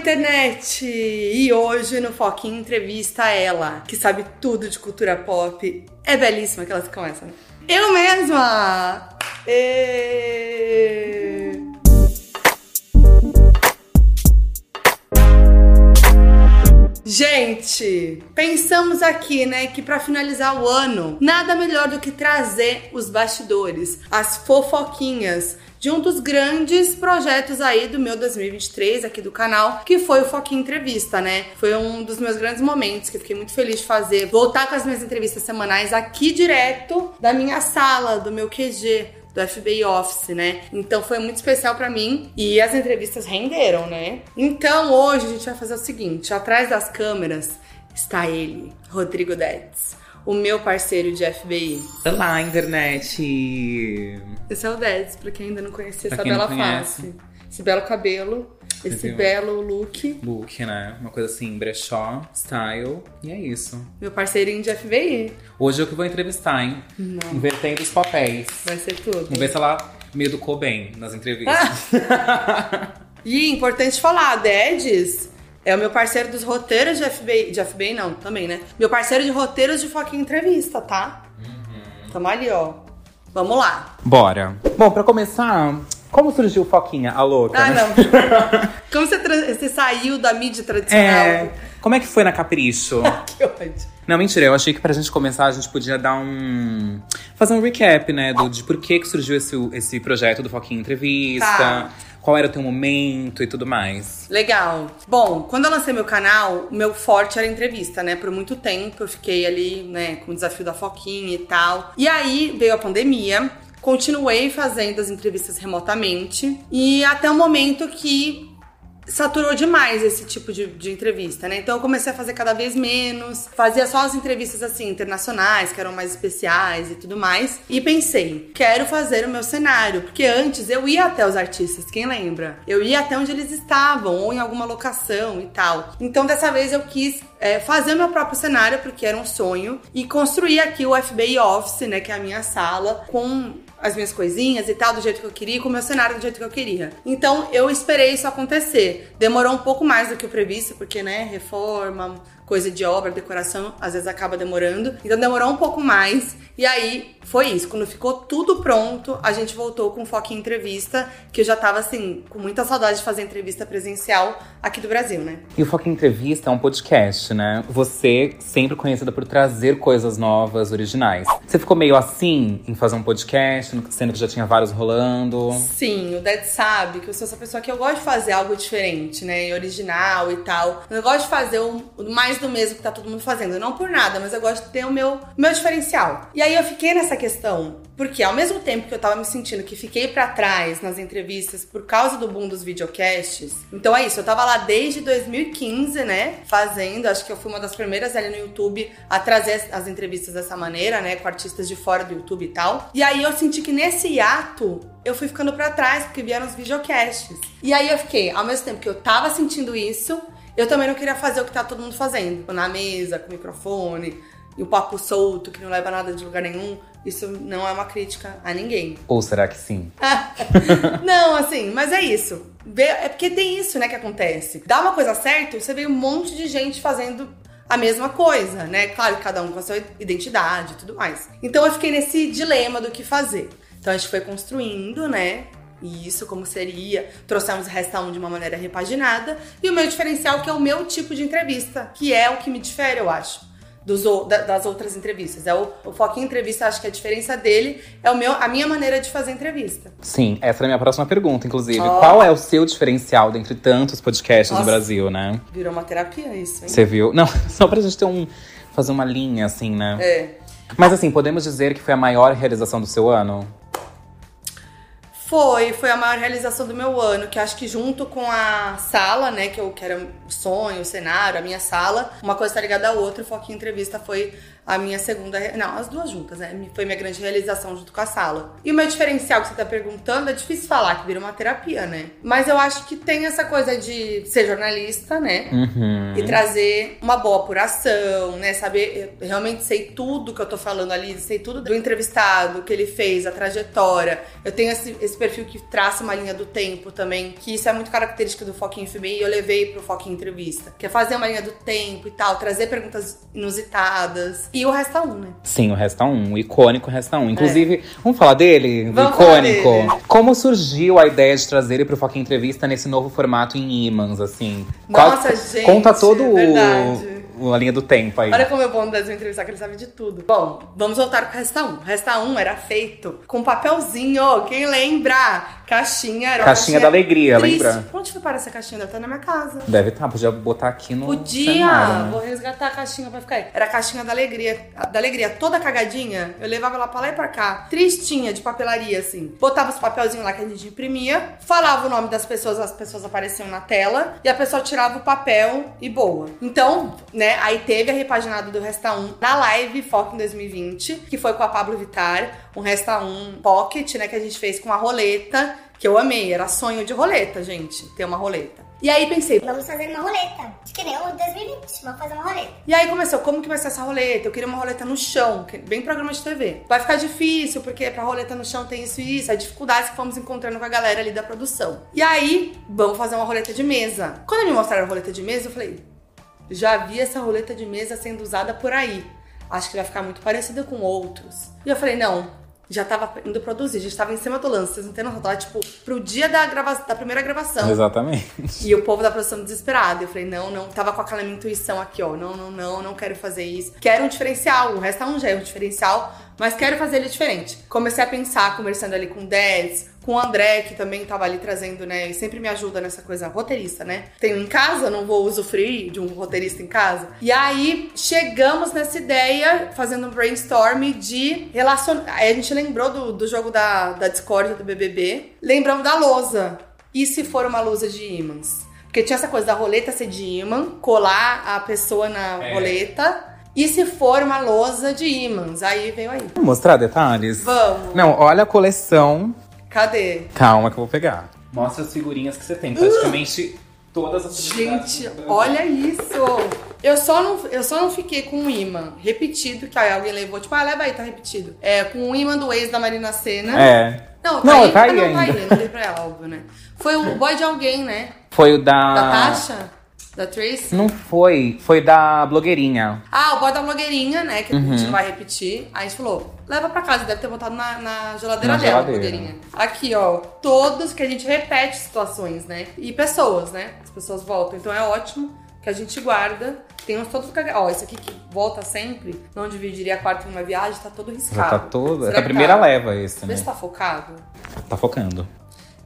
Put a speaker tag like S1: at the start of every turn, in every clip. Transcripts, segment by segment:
S1: internet! E hoje no Foquinha entrevista ela, que sabe tudo de cultura pop. É belíssima que elas começam. Eu mesma! E... Gente, pensamos aqui, né, que para finalizar o ano, nada melhor do que trazer os bastidores, as fofoquinhas de um dos grandes projetos aí do meu 2023 aqui do canal, que foi o Foquinha Entrevista, né? Foi um dos meus grandes momentos que eu fiquei muito feliz de fazer, voltar com as minhas entrevistas semanais aqui direto da minha sala, do meu QG, do FBI Office, né? Então foi muito especial para mim e as entrevistas renderam, né? Então hoje a gente vai fazer o seguinte: atrás das câmeras está ele, Rodrigo Dedes o meu parceiro de FBI.
S2: Olá, internet!
S1: Esse é o Dedes, pra quem ainda não conhecia essa bela face. Esse belo cabelo, esse belo look.
S2: Look, né? Uma coisa assim, brechó, style. E é isso.
S1: Meu parceirinho de FBI.
S2: Hoje eu que vou entrevistar, hein? Não. Invertendo os papéis.
S1: Vai ser tudo.
S2: Vamos ver se ela me educou bem nas entrevistas.
S1: e importante falar, Dedes é o meu parceiro dos roteiros de FBI. De FBI não, também, né? Meu parceiro de roteiros de Foquinha Entrevista, tá? Uhum. Tamo ali, ó. Vamos lá.
S2: Bora. Bom, pra começar, como surgiu o Foquinha, a louca?
S1: Ah,
S2: né?
S1: não. como você, você, saiu da mídia tradicional?
S2: É. Como é que foi na Capricho?
S1: que ódio.
S2: Não, mentira, eu achei que pra gente começar a gente podia dar um. fazer um recap, né? Do, de por que, que surgiu esse, esse projeto do Foquinha Entrevista. Tá qual era o teu momento e tudo mais.
S1: Legal. Bom, quando eu lancei meu canal, o meu forte era entrevista, né? Por muito tempo eu fiquei ali, né, com o desafio da foquinha e tal. E aí veio a pandemia, continuei fazendo as entrevistas remotamente e até o momento que saturou demais esse tipo de, de, entrevista, né? Então eu comecei a fazer cada vez menos, fazia só as entrevistas assim internacionais, que eram mais especiais e tudo mais. E pensei, quero fazer o meu cenário, porque antes eu ia até os artistas, quem lembra? Eu ia até onde eles estavam ou em alguma locação e tal. Então dessa vez eu quis é, fazer o meu próprio cenário, porque era um sonho, e construir aqui o FBI Office, né, que é a minha sala, com as minhas coisinhas e tal, do jeito que eu queria, com o meu cenário do jeito que eu queria. Então eu esperei isso acontecer. Demorou um pouco mais do que o previsto, porque, né, reforma, coisa de obra, decoração, às vezes acaba demorando. Então demorou um pouco mais. E aí foi isso. Quando ficou tudo pronto, a gente voltou com foco em entrevista, que eu já tava assim, com muita saudade de fazer entrevista presencial aqui do Brasil, né?
S2: E o Foco em Entrevista é um podcast, né? Você sempre conhecida por trazer coisas novas, originais. Você ficou meio assim em fazer um podcast, sendo que já tinha vários rolando?
S1: Sim, o Ded sabe que eu sou essa pessoa que eu gosto de fazer algo diferente, né? Original e tal. Eu gosto de fazer o mais do mesmo que tá todo mundo fazendo. Não por nada, mas eu gosto de ter o meu, meu diferencial. E aí eu fiquei nessa questão, porque ao mesmo tempo que eu tava me sentindo que fiquei para trás nas entrevistas por causa do boom dos videocasts, então é isso, eu tava lá desde 2015, né, fazendo, acho que eu fui uma das primeiras ali no YouTube a trazer as entrevistas dessa maneira, né, com artistas de fora do YouTube e tal. E aí eu senti que nesse hiato eu fui ficando para trás, porque vieram os videocasts. E aí eu fiquei, ao mesmo tempo que eu tava sentindo isso, eu também não queria fazer o que tá todo mundo fazendo, na mesa, com o microfone, e o papo solto, que não leva nada de lugar nenhum. Isso não é uma crítica a ninguém.
S2: Ou será que sim?
S1: não, assim, mas é isso. É porque tem isso, né, que acontece. Dá uma coisa certa, você vê um monte de gente fazendo a mesma coisa, né? Claro que cada um com a sua identidade e tudo mais. Então eu fiquei nesse dilema do que fazer. Então a gente foi construindo, né? E isso como seria. Trouxemos Resta 1 de uma maneira repaginada. E o meu diferencial, que é o meu tipo de entrevista, que é o que me difere, eu acho. Dos, das outras entrevistas. É o, o foco em entrevista, acho que a diferença dele é o meu, a minha maneira de fazer entrevista.
S2: Sim, essa é a minha próxima pergunta, inclusive. Oh. Qual é o seu diferencial dentre tantos podcasts Nossa, no Brasil, né?
S1: Virou uma terapia isso, hein?
S2: Você viu? Não, só pra gente ter um. fazer uma linha, assim, né?
S1: É.
S2: Mas assim, podemos dizer que foi a maior realização do seu ano?
S1: Foi, foi a maior realização do meu ano, que acho que junto com a sala, né, que eu que era o sonho, o cenário, a minha sala, uma coisa tá ligada à outra, o Foquinha Entrevista foi a minha segunda. Não, as duas juntas, né? Foi minha grande realização junto com a sala. E o meu diferencial que você tá perguntando é difícil falar, que vira uma terapia, né? Mas eu acho que tem essa coisa de ser jornalista, né?
S2: Uhum.
S1: E trazer uma boa apuração, né? Saber, eu realmente sei tudo que eu tô falando ali, sei tudo do entrevistado, que ele fez, a trajetória. Eu tenho esse, esse perfil que traça uma linha do tempo também, que isso é muito característico do Foquinha FBI e eu levei pro Foquinha Entrevista, que é fazer uma linha do tempo e tal, trazer perguntas inusitadas. E o Resta Um, né?
S2: Sim, o Resta Um, o icônico Resta Um. Inclusive, é. vamos falar dele?
S1: Vamos
S2: icônico.
S1: Falar dele.
S2: Como surgiu a ideia de trazer ele pro Foquinha Entrevista nesse novo formato em imãs, assim?
S1: Nossa, Qual, gente.
S2: Conta todo verdade. o a linha do tempo aí.
S1: Olha como é bom no Brasil entrevistar que ele sabe de tudo. Bom, vamos voltar pro Resta 1. Resta 1 era feito com papelzinho, quem lembra? Caixinha, era
S2: caixinha, caixinha da alegria, triste. lembra?
S1: Onde foi parar essa caixinha? Deve estar na minha casa.
S2: Deve estar, podia botar aqui no
S1: Podia,
S2: cenário, né?
S1: vou resgatar a caixinha pra ficar aí. Era a caixinha da alegria, da alegria toda cagadinha. Eu levava ela pra lá e pra cá, tristinha, de papelaria, assim. Botava os papelzinhos lá que a gente imprimia, falava o nome das pessoas, as pessoas apareciam na tela, e a pessoa tirava o papel e boa. Então, né, aí teve a repaginada do Resta 1 na live Foco em 2020, que foi com a Pablo Vittar, um Resta 1 Pocket, né, que a gente fez com a roleta, que eu amei, era sonho de roleta, gente, ter uma roleta. E aí pensei,
S3: vamos fazer uma roleta, que nem o 2020, vamos fazer uma roleta.
S1: E aí começou, como que vai ser essa roleta? Eu queria uma roleta no chão, bem programa de TV. Vai ficar difícil, porque pra roleta no chão tem isso e isso, as dificuldades que fomos encontrando com a galera ali da produção. E aí, vamos fazer uma roleta de mesa. Quando me mostraram a roleta de mesa, eu falei, já vi essa roleta de mesa sendo usada por aí. Acho que vai ficar muito parecida com outros. E eu falei, não, já tava indo produzir, já estava em cima do lance, vocês não tem noção, tava tipo pro dia da, grava da primeira gravação.
S2: Exatamente.
S1: E o povo da produção desesperado. Eu falei, não, não, tava com aquela minha intuição aqui, ó, não, não, não, não quero fazer isso. Quero um diferencial, o resto é um já é um diferencial, mas quero fazer ele diferente. Comecei a pensar, conversando ali com o Dez, com o André, que também tava ali trazendo, né, e sempre me ajuda nessa coisa roteirista, né? Tenho em casa, não vou usufruir de um roteirista em casa. E aí chegamos nessa ideia, fazendo um brainstorm de relacionar. Aí a gente lembrou do, do jogo da, da Discord do BBB, lembramos da lousa. E se for uma lousa de ímãs? Porque tinha essa coisa da roleta ser de imã, colar a pessoa na é. roleta e se for uma lousa de ímãs? Aí veio aí.
S2: Vamos mostrar detalhes?
S1: Vamos.
S2: Não, olha a coleção.
S1: Cadê?
S2: Calma que eu vou pegar. Mostra as figurinhas que você tem. Praticamente todas as
S1: Gente, olha isso! Eu só, não, eu só não fiquei com um imã repetido, que aí alguém levou, tipo, ah, leva aí, tá repetido. É, com o imã do ex da Marina Senna.
S2: É.
S1: Não, tá não, aí, tá aí não, ainda. Tá aí, não dei pra ela, óbvio, né? Foi o boy de alguém, né?
S2: Foi o da...
S1: Da Tasha? Da Trace?
S2: Não foi, foi da blogueirinha.
S1: Ah, o boy da blogueirinha, né? Que uhum. a gente vai repetir. Aí a gente falou, leva pra casa, deve ter botado na, na geladeira na dela, geladeira. blogueirinha. Aqui, ó, todos que a gente repete situações, né? E pessoas, né? As pessoas voltam. Então é ótimo que a gente guarda. Tem uns todos Ó, esse aqui que volta sempre, não dividiria a quarta em uma viagem, tá todo riscado. Já
S2: tá todo. Será é a primeira tá? leva esse, né?
S1: Vê se tá focado.
S2: Tá focando.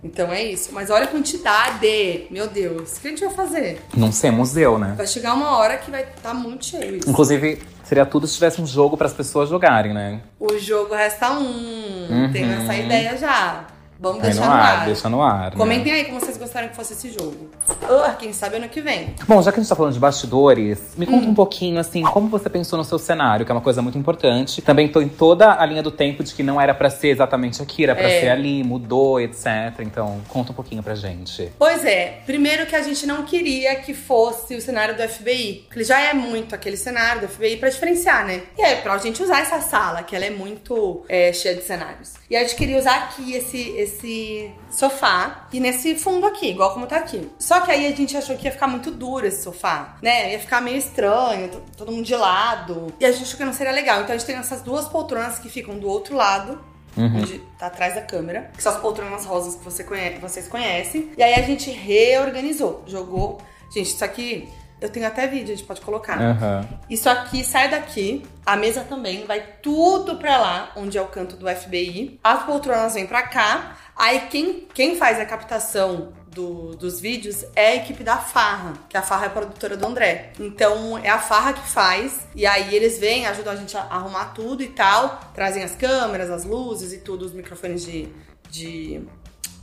S1: Então é isso. Mas olha a quantidade. Meu Deus. O que a gente vai fazer?
S2: Não sei, museu, né?
S1: Vai chegar uma hora que vai estar tá muito cheio isso.
S2: Inclusive, seria tudo se tivesse um jogo para as pessoas jogarem, né?
S1: O jogo resta um. Uhum. Tem essa ideia já. Vamos deixar no, ar, ar.
S2: Deixa no ar. Né?
S1: Comentem né? aí como vocês gostariam que fosse esse jogo. Uh, quem sabe ano que vem.
S2: Bom, já que a gente tá falando de bastidores, me conta hum. um pouquinho, assim, como você pensou no seu cenário, que é uma coisa muito importante. Também tô em toda a linha do tempo de que não era para ser exatamente aqui, era pra é. ser ali, mudou, etc. Então, conta um pouquinho pra gente.
S1: Pois é. Primeiro que a gente não queria que fosse o cenário do FBI. Porque ele já é muito aquele cenário do FBI pra diferenciar, né? E é pra gente usar essa sala, que ela é muito é, cheia de cenários. E a gente queria usar aqui esse, esse sofá e nesse fundo aqui, igual como tá aqui. Só que aí a gente achou que ia ficar muito duro esse sofá, né? Ia ficar meio estranho, todo mundo de lado. E a gente achou que não seria legal. Então a gente tem essas duas poltronas que ficam do outro lado Uhum. onde tá atrás da câmera, que são as poltronas rosas que você conhece, vocês conhecem. E aí a gente reorganizou, jogou. Gente, isso aqui eu tenho até vídeo, a gente pode colocar.
S2: Uhum.
S1: Isso aqui sai daqui, a mesa também, vai tudo pra lá, onde é o canto do FBI. As poltronas vêm pra cá. Aí quem, quem faz a captação do, dos vídeos é a equipe da Farra, que a Farra é a produtora do André. Então é a Farra que faz, e aí eles vêm, ajudam a gente a arrumar tudo e tal, trazem as câmeras, as luzes e tudo, os microfones de, de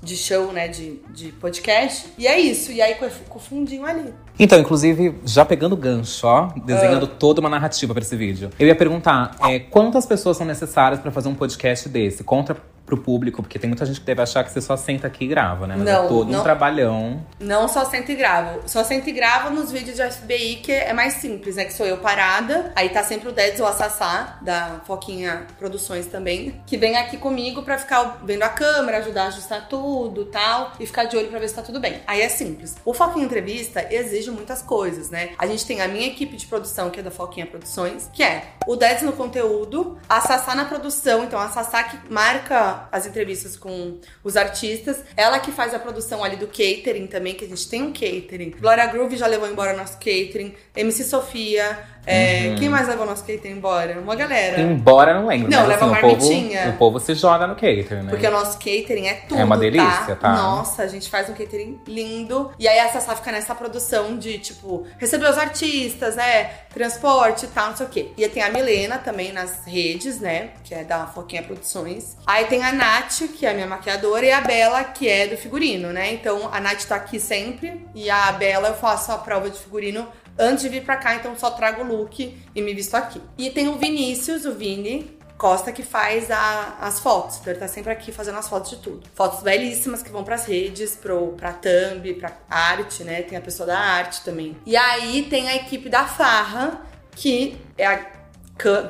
S1: de show, né, de, de podcast. E é isso. E aí com o fundinho ali.
S2: Então, inclusive, já pegando gancho, ó, desenhando ah. toda uma narrativa para esse vídeo. Eu ia perguntar, é, quantas pessoas são necessárias para fazer um podcast desse? Conta pro público, porque tem muita gente que deve achar que você só senta aqui e grava, né? Mas
S1: Não,
S2: é todo
S1: não.
S2: um trabalhão.
S1: Não só sento e gravo. Só sento e gravo nos vídeos de FBI, que é mais simples, né? Que sou eu parada. Aí tá sempre o Dedes ou a Sassá, da Foquinha Produções também, que vem aqui comigo pra ficar vendo a câmera, ajudar a ajustar tudo tal, e ficar de olho pra ver se tá tudo bem. Aí é simples. O Foquinha Entrevista exige muitas coisas, né? A gente tem a minha equipe de produção, que é da Foquinha Produções, que é o Dedes no conteúdo, a Sassá na produção, então a Sassá que marca as entrevistas com os artistas, ela que faz a produção ali do catering também, que a gente tem um catering. Glória Groove já levou embora nosso catering, MC Sofia, é, quem mais levou nosso catering embora? Uma galera.
S2: Embora não lembro.
S1: Não, leva
S2: assim, o povo,
S1: marmitinha.
S2: o povo se joga no cater, né?
S1: Porque o nosso catering é tudo,
S2: É uma delícia, tá?
S1: Nossa, a gente faz um catering lindo. E aí a Sassá fica nessa produção de, tipo, receber os artistas, né? Transporte e tal, não sei o quê. E aí tem a Milena também nas redes, né? Que é da Foquinha Produções. Aí tem a Nath, que é a minha maquiadora, e a Bela, que é do figurino, né? Então a Nath tá aqui sempre. E a Bela eu faço a prova de figurino antes de vir pra cá, então só trago o look e me visto aqui. E tem o Vinícius, o Vini, Costa que faz a- as fotos. Então ele tá sempre aqui fazendo as fotos de tudo. Fotos belíssimas que vão pras redes, pro, pra thumb, pra arte, né? Tem a pessoa da arte também. E aí tem a equipe da Farra, que é a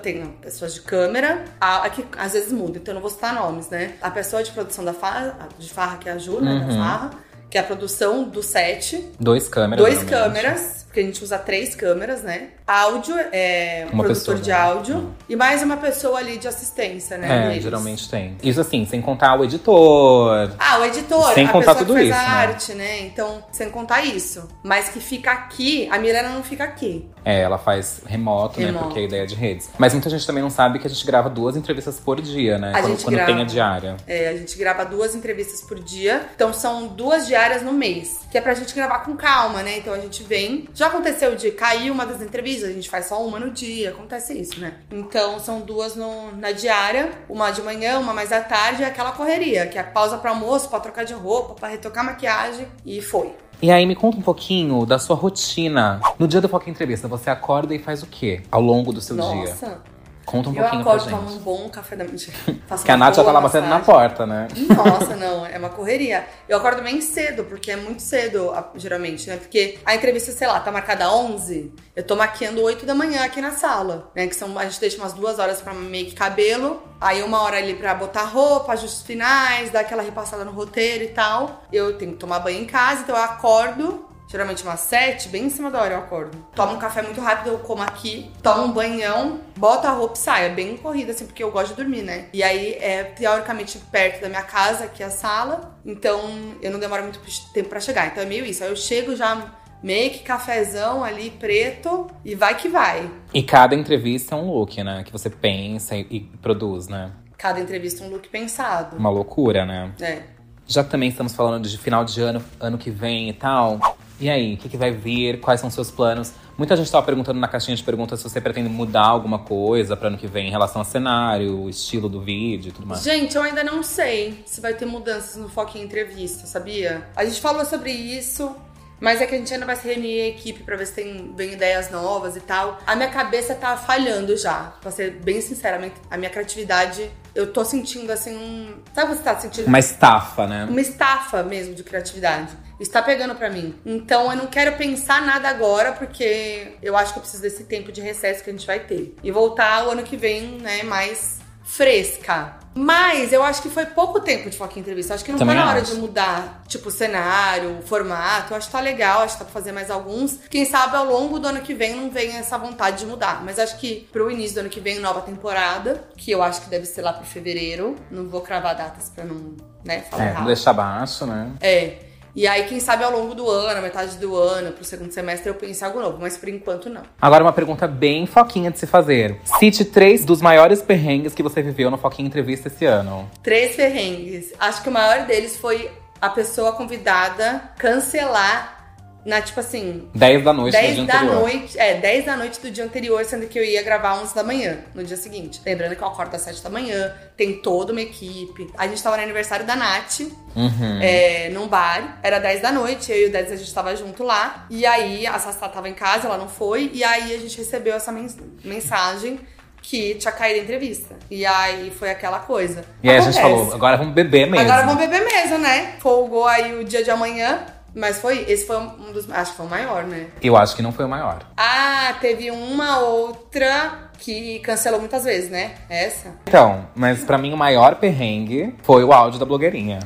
S1: tem pessoas de câmera, a, a que às vezes muda, então eu não vou citar nomes, né? A pessoa de produção da Farra, de Farra que é a Ju, né? Da
S2: Uhum.
S1: Farra, que é a produção do set.
S2: Dois câmeras.
S1: Dois câmeras, porque a gente usa três câmeras, né? Áudio, é um produtor
S2: pessoa,
S1: de
S2: né?
S1: áudio. E mais uma pessoa ali de assistência, né?
S2: É,
S1: deles.
S2: geralmente tem. Isso assim, sem contar o editor.
S1: Ah, o editor,
S2: Sem
S1: a
S2: contar
S1: pessoa
S2: tudo
S1: que faz
S2: isso,
S1: a
S2: né?
S1: arte, né? Então, sem contar isso. Mas que fica aqui, a Milena não fica aqui.
S2: É, ela faz remoto, né?
S1: Remoto.
S2: Porque é a ideia de redes. Mas muita gente também não sabe que a gente grava duas entrevistas por dia, né?
S1: A
S2: quando
S1: gente
S2: quando
S1: grava.
S2: tem a diária.
S1: É, a gente grava duas entrevistas por dia. Então são duas diárias no mês. Que é pra gente gravar com calma, né? Então a gente vem. Já aconteceu de cair uma das entrevistas, a gente faz só uma no dia. Acontece isso, né? Então são duas no- na diária, uma de manhã, uma mais à tarde, e aquela correria, que é pausa pra almoço, pra trocar de roupa, pra retocar maquiagem. E foi.
S2: E aí, me conta um pouquinho da sua rotina. No dia do Foca Entrevista, você acorda e faz o quê ao longo do seu dia?
S1: Nossa,
S2: Conta um
S1: eu
S2: pouquinho pra
S1: acordo,
S2: gente.
S1: tomo um bom café da manhã.
S2: Porque a Nath já tá lá batendo na porta, né?
S1: Nossa, não, é uma correria. Eu acordo bem cedo, porque é muito cedo, geralmente, né? Porque a entrevista, sei lá, tá marcada 11, eu tô maquiando 8 da manhã aqui na sala, né? Que são, a gente deixa umas duas horas pra make cabelo, aí uma hora ali pra botar roupa, ajustes finais, dar aquela repassada no roteiro e tal. Eu tenho que tomar banho em casa, então eu acordo, Geralmente umas sete, bem em cima da hora eu acordo. Tomo um café muito rápido, eu como aqui, tomo um banhão, boto a roupa e saio. É bem corrida, assim, porque eu gosto de dormir, né? E aí é teoricamente perto da minha casa, que é a sala. Então eu não demoro muito tempo pra chegar. Então é meio isso. Aí eu chego já make, cafezão ali, preto, e vai que vai.
S2: E cada entrevista é um look, né? Que você pensa e, e produz, né?
S1: Cada entrevista um look pensado.
S2: Uma loucura, né?
S1: É.
S2: Já que também estamos falando de final de ano, ano que vem e tal. E aí, o que, que vai vir? Quais são seus planos? Muita gente estava perguntando na caixinha de perguntas se você pretende mudar alguma coisa para ano que vem em relação ao cenário, o estilo do vídeo e tudo mais.
S1: Gente, eu ainda não sei se vai ter mudanças no Foco em Entrevista, sabia? A gente falou sobre isso, mas é que a gente ainda vai se reunir a equipe pra ver se tem vem ideias novas e tal. A minha cabeça tá falhando já, pra ser bem sincera. a minha- A minha criatividade, eu tô sentindo assim um. Sabe o que você tá sentindo?
S2: Uma estafa, né?
S1: uma estafa mesmo de criatividade. Está pegando pra mim. Então eu não quero pensar nada agora, porque eu acho que eu preciso desse tempo de recesso que a gente vai ter. E voltar o ano que vem, né, mais fresca. Mas eu acho que foi pouco tempo de foco em entrevista. Acho que não
S2: Também
S1: tá na hora
S2: acho.
S1: de mudar, tipo, cenário, formato. Eu acho que tá legal, acho que dá pra fazer mais alguns. Quem sabe ao longo do ano que vem não vem essa vontade de mudar. Mas acho que pro início do ano que vem, nova temporada, que eu acho que deve ser lá pro fevereiro. Não vou cravar datas pra não, né, falar
S2: É, não deixar baixo, né?
S1: É. E aí, quem sabe ao longo do ano, metade do ano, pro segundo semestre, eu pense em algo novo, mas por enquanto não.
S2: Agora uma pergunta bem foquinha de se fazer. Cite três dos maiores perrengues que você viveu no Foquinha Entrevista esse ano.
S1: Três perrengues. Acho que o maior deles foi a pessoa convidada cancelar na, tipo assim,
S2: 10 da noite do
S1: 10
S2: dia
S1: da
S2: anterior.
S1: noite, é, 10 da noite do dia anterior, sendo que eu ia gravar 11 da manhã, no dia seguinte. Lembrando que eu acordo às 7 da manhã, tem toda uma equipe. A gente tava no aniversário da Nath,
S2: Uhum.
S1: é, num bar, era 10 da noite, eu e o 10 a gente tava junto lá. E aí a Sassá tava em casa, ela não foi, e aí a gente recebeu essa mens- mensagem que tinha caído a entrevista. E aí foi aquela coisa.
S2: E aí a
S1: Acontece.
S2: gente falou, agora vamos beber mesmo.
S1: Agora vamos beber mesmo, né? Folgou aí o dia de amanhã. Mas foi, esse foi um dos, acho que foi o maior, né?
S2: Eu acho que não foi o maior.
S1: Ah, teve uma outra que cancelou muitas vezes, né? Essa.
S2: Então, mas pra mim o maior perrengue foi o áudio da blogueirinha.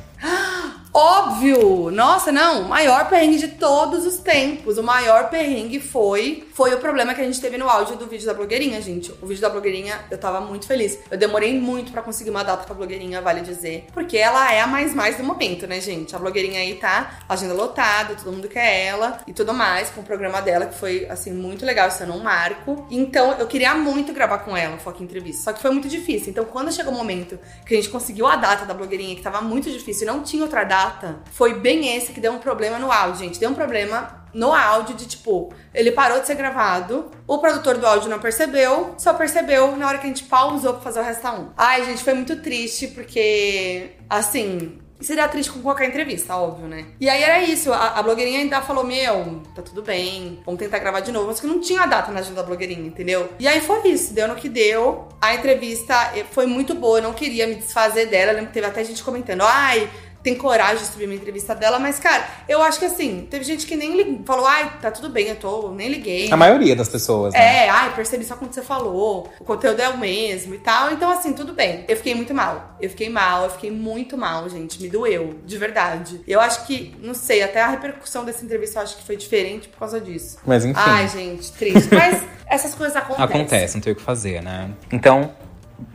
S1: Óbvio! Nossa, não, o maior perrengue de todos os tempos. O maior perrengue foi foi o problema que a gente teve no áudio do vídeo da blogueirinha, gente. O vídeo da blogueirinha, eu tava muito feliz. Eu demorei muito pra conseguir uma data com a blogueirinha, vale dizer, porque ela é a mais mais do momento, né, gente? A blogueirinha aí tá agenda lotada, todo mundo quer ela e tudo mais, com o programa dela que foi assim muito legal, sendo um marco. Então, eu queria muito gravar com ela, um entrevista, só que foi muito difícil. Então, quando chegou o momento que a gente conseguiu a data da blogueirinha, que tava muito difícil e não tinha outra data, foi bem esse que deu um problema no áudio, gente. Deu um problema no áudio de tipo, ele parou de ser gravado, o produtor do áudio não percebeu, só percebeu na hora que a gente pausou pra fazer o resta 1. Ai, gente, foi muito triste porque, assim. Seria triste com qualquer entrevista, óbvio, né? E aí era isso, a, a blogueirinha ainda falou: Meu, tá tudo bem, vamos tentar gravar de novo. Mas que não tinha data na agenda da blogueirinha, entendeu? E aí foi isso, deu no que deu. A entrevista eh, foi muito boa, eu não queria me desfazer dela. Eu lembro que teve até gente comentando: Ai, tem coragem de subir uma entrevista dela, mas, cara, eu acho que assim, teve gente que nem lig- falou, ai, tá tudo bem, eu tô, nem liguei.
S2: A maioria das pessoas, né?
S1: É, ai, percebi só quando você falou, o conteúdo é o mesmo e tal. Então, assim, tudo bem. Eu fiquei muito mal. Eu fiquei mal, eu fiquei muito mal, gente. Me doeu, de verdade. Eu acho que, não sei, até a repercussão dessa entrevista eu acho que foi diferente por causa disso.
S2: Mas enfim.
S1: Ai, gente, triste. Mas essas coisas acontecem.
S2: Acontece, não tem o que fazer, né? Então,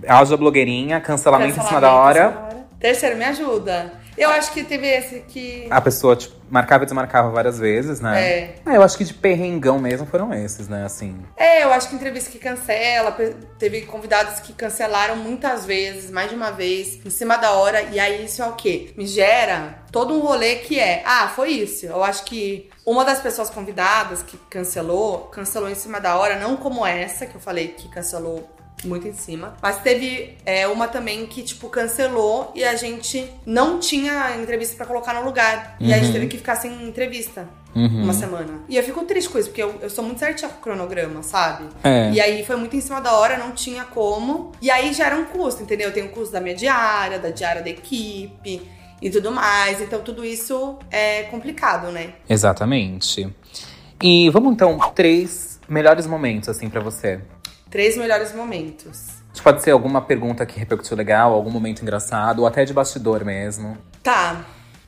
S2: áudio blogueirinha, cancelamento,
S1: Cancelamento em cima da hora. Terceiro, me ajuda. Eu acho que teve esse que.
S2: A pessoa, tipo, marcava e desmarcava várias vezes, né?
S1: É.
S2: Ah, eu acho que de perrengão mesmo foram esses, né? Assim.
S1: É, eu acho que entrevista que cancela, teve convidados que cancelaram muitas vezes, mais de uma vez, em cima da hora, e aí isso é o quê? Me gera todo um rolê que é, ah, foi isso. Eu acho que uma das pessoas convidadas que cancelou, cancelou em cima da hora, não como essa, que eu falei que cancelou muito em cima. Mas teve é, uma também que, tipo, cancelou e a gente não tinha entrevista pra colocar no lugar. E a gente teve que ficar sem entrevista
S2: Uhum.
S1: uma semana. E eu fico triste com isso, porque eu, eu sou muito certinha com o cronograma, sabe?
S2: É.
S1: E aí foi muito em cima da hora, não tinha como. E aí gera um custo, entendeu? Tem o custo da minha diária, da diária da equipe e tudo mais. Então tudo isso é complicado, né?
S2: Exatamente. E vamos então, três melhores momentos, assim, pra você.
S1: Três melhores momentos.
S2: Pode ser alguma pergunta que repercutiu legal, algum momento engraçado, ou até de bastidor mesmo.
S1: Tá.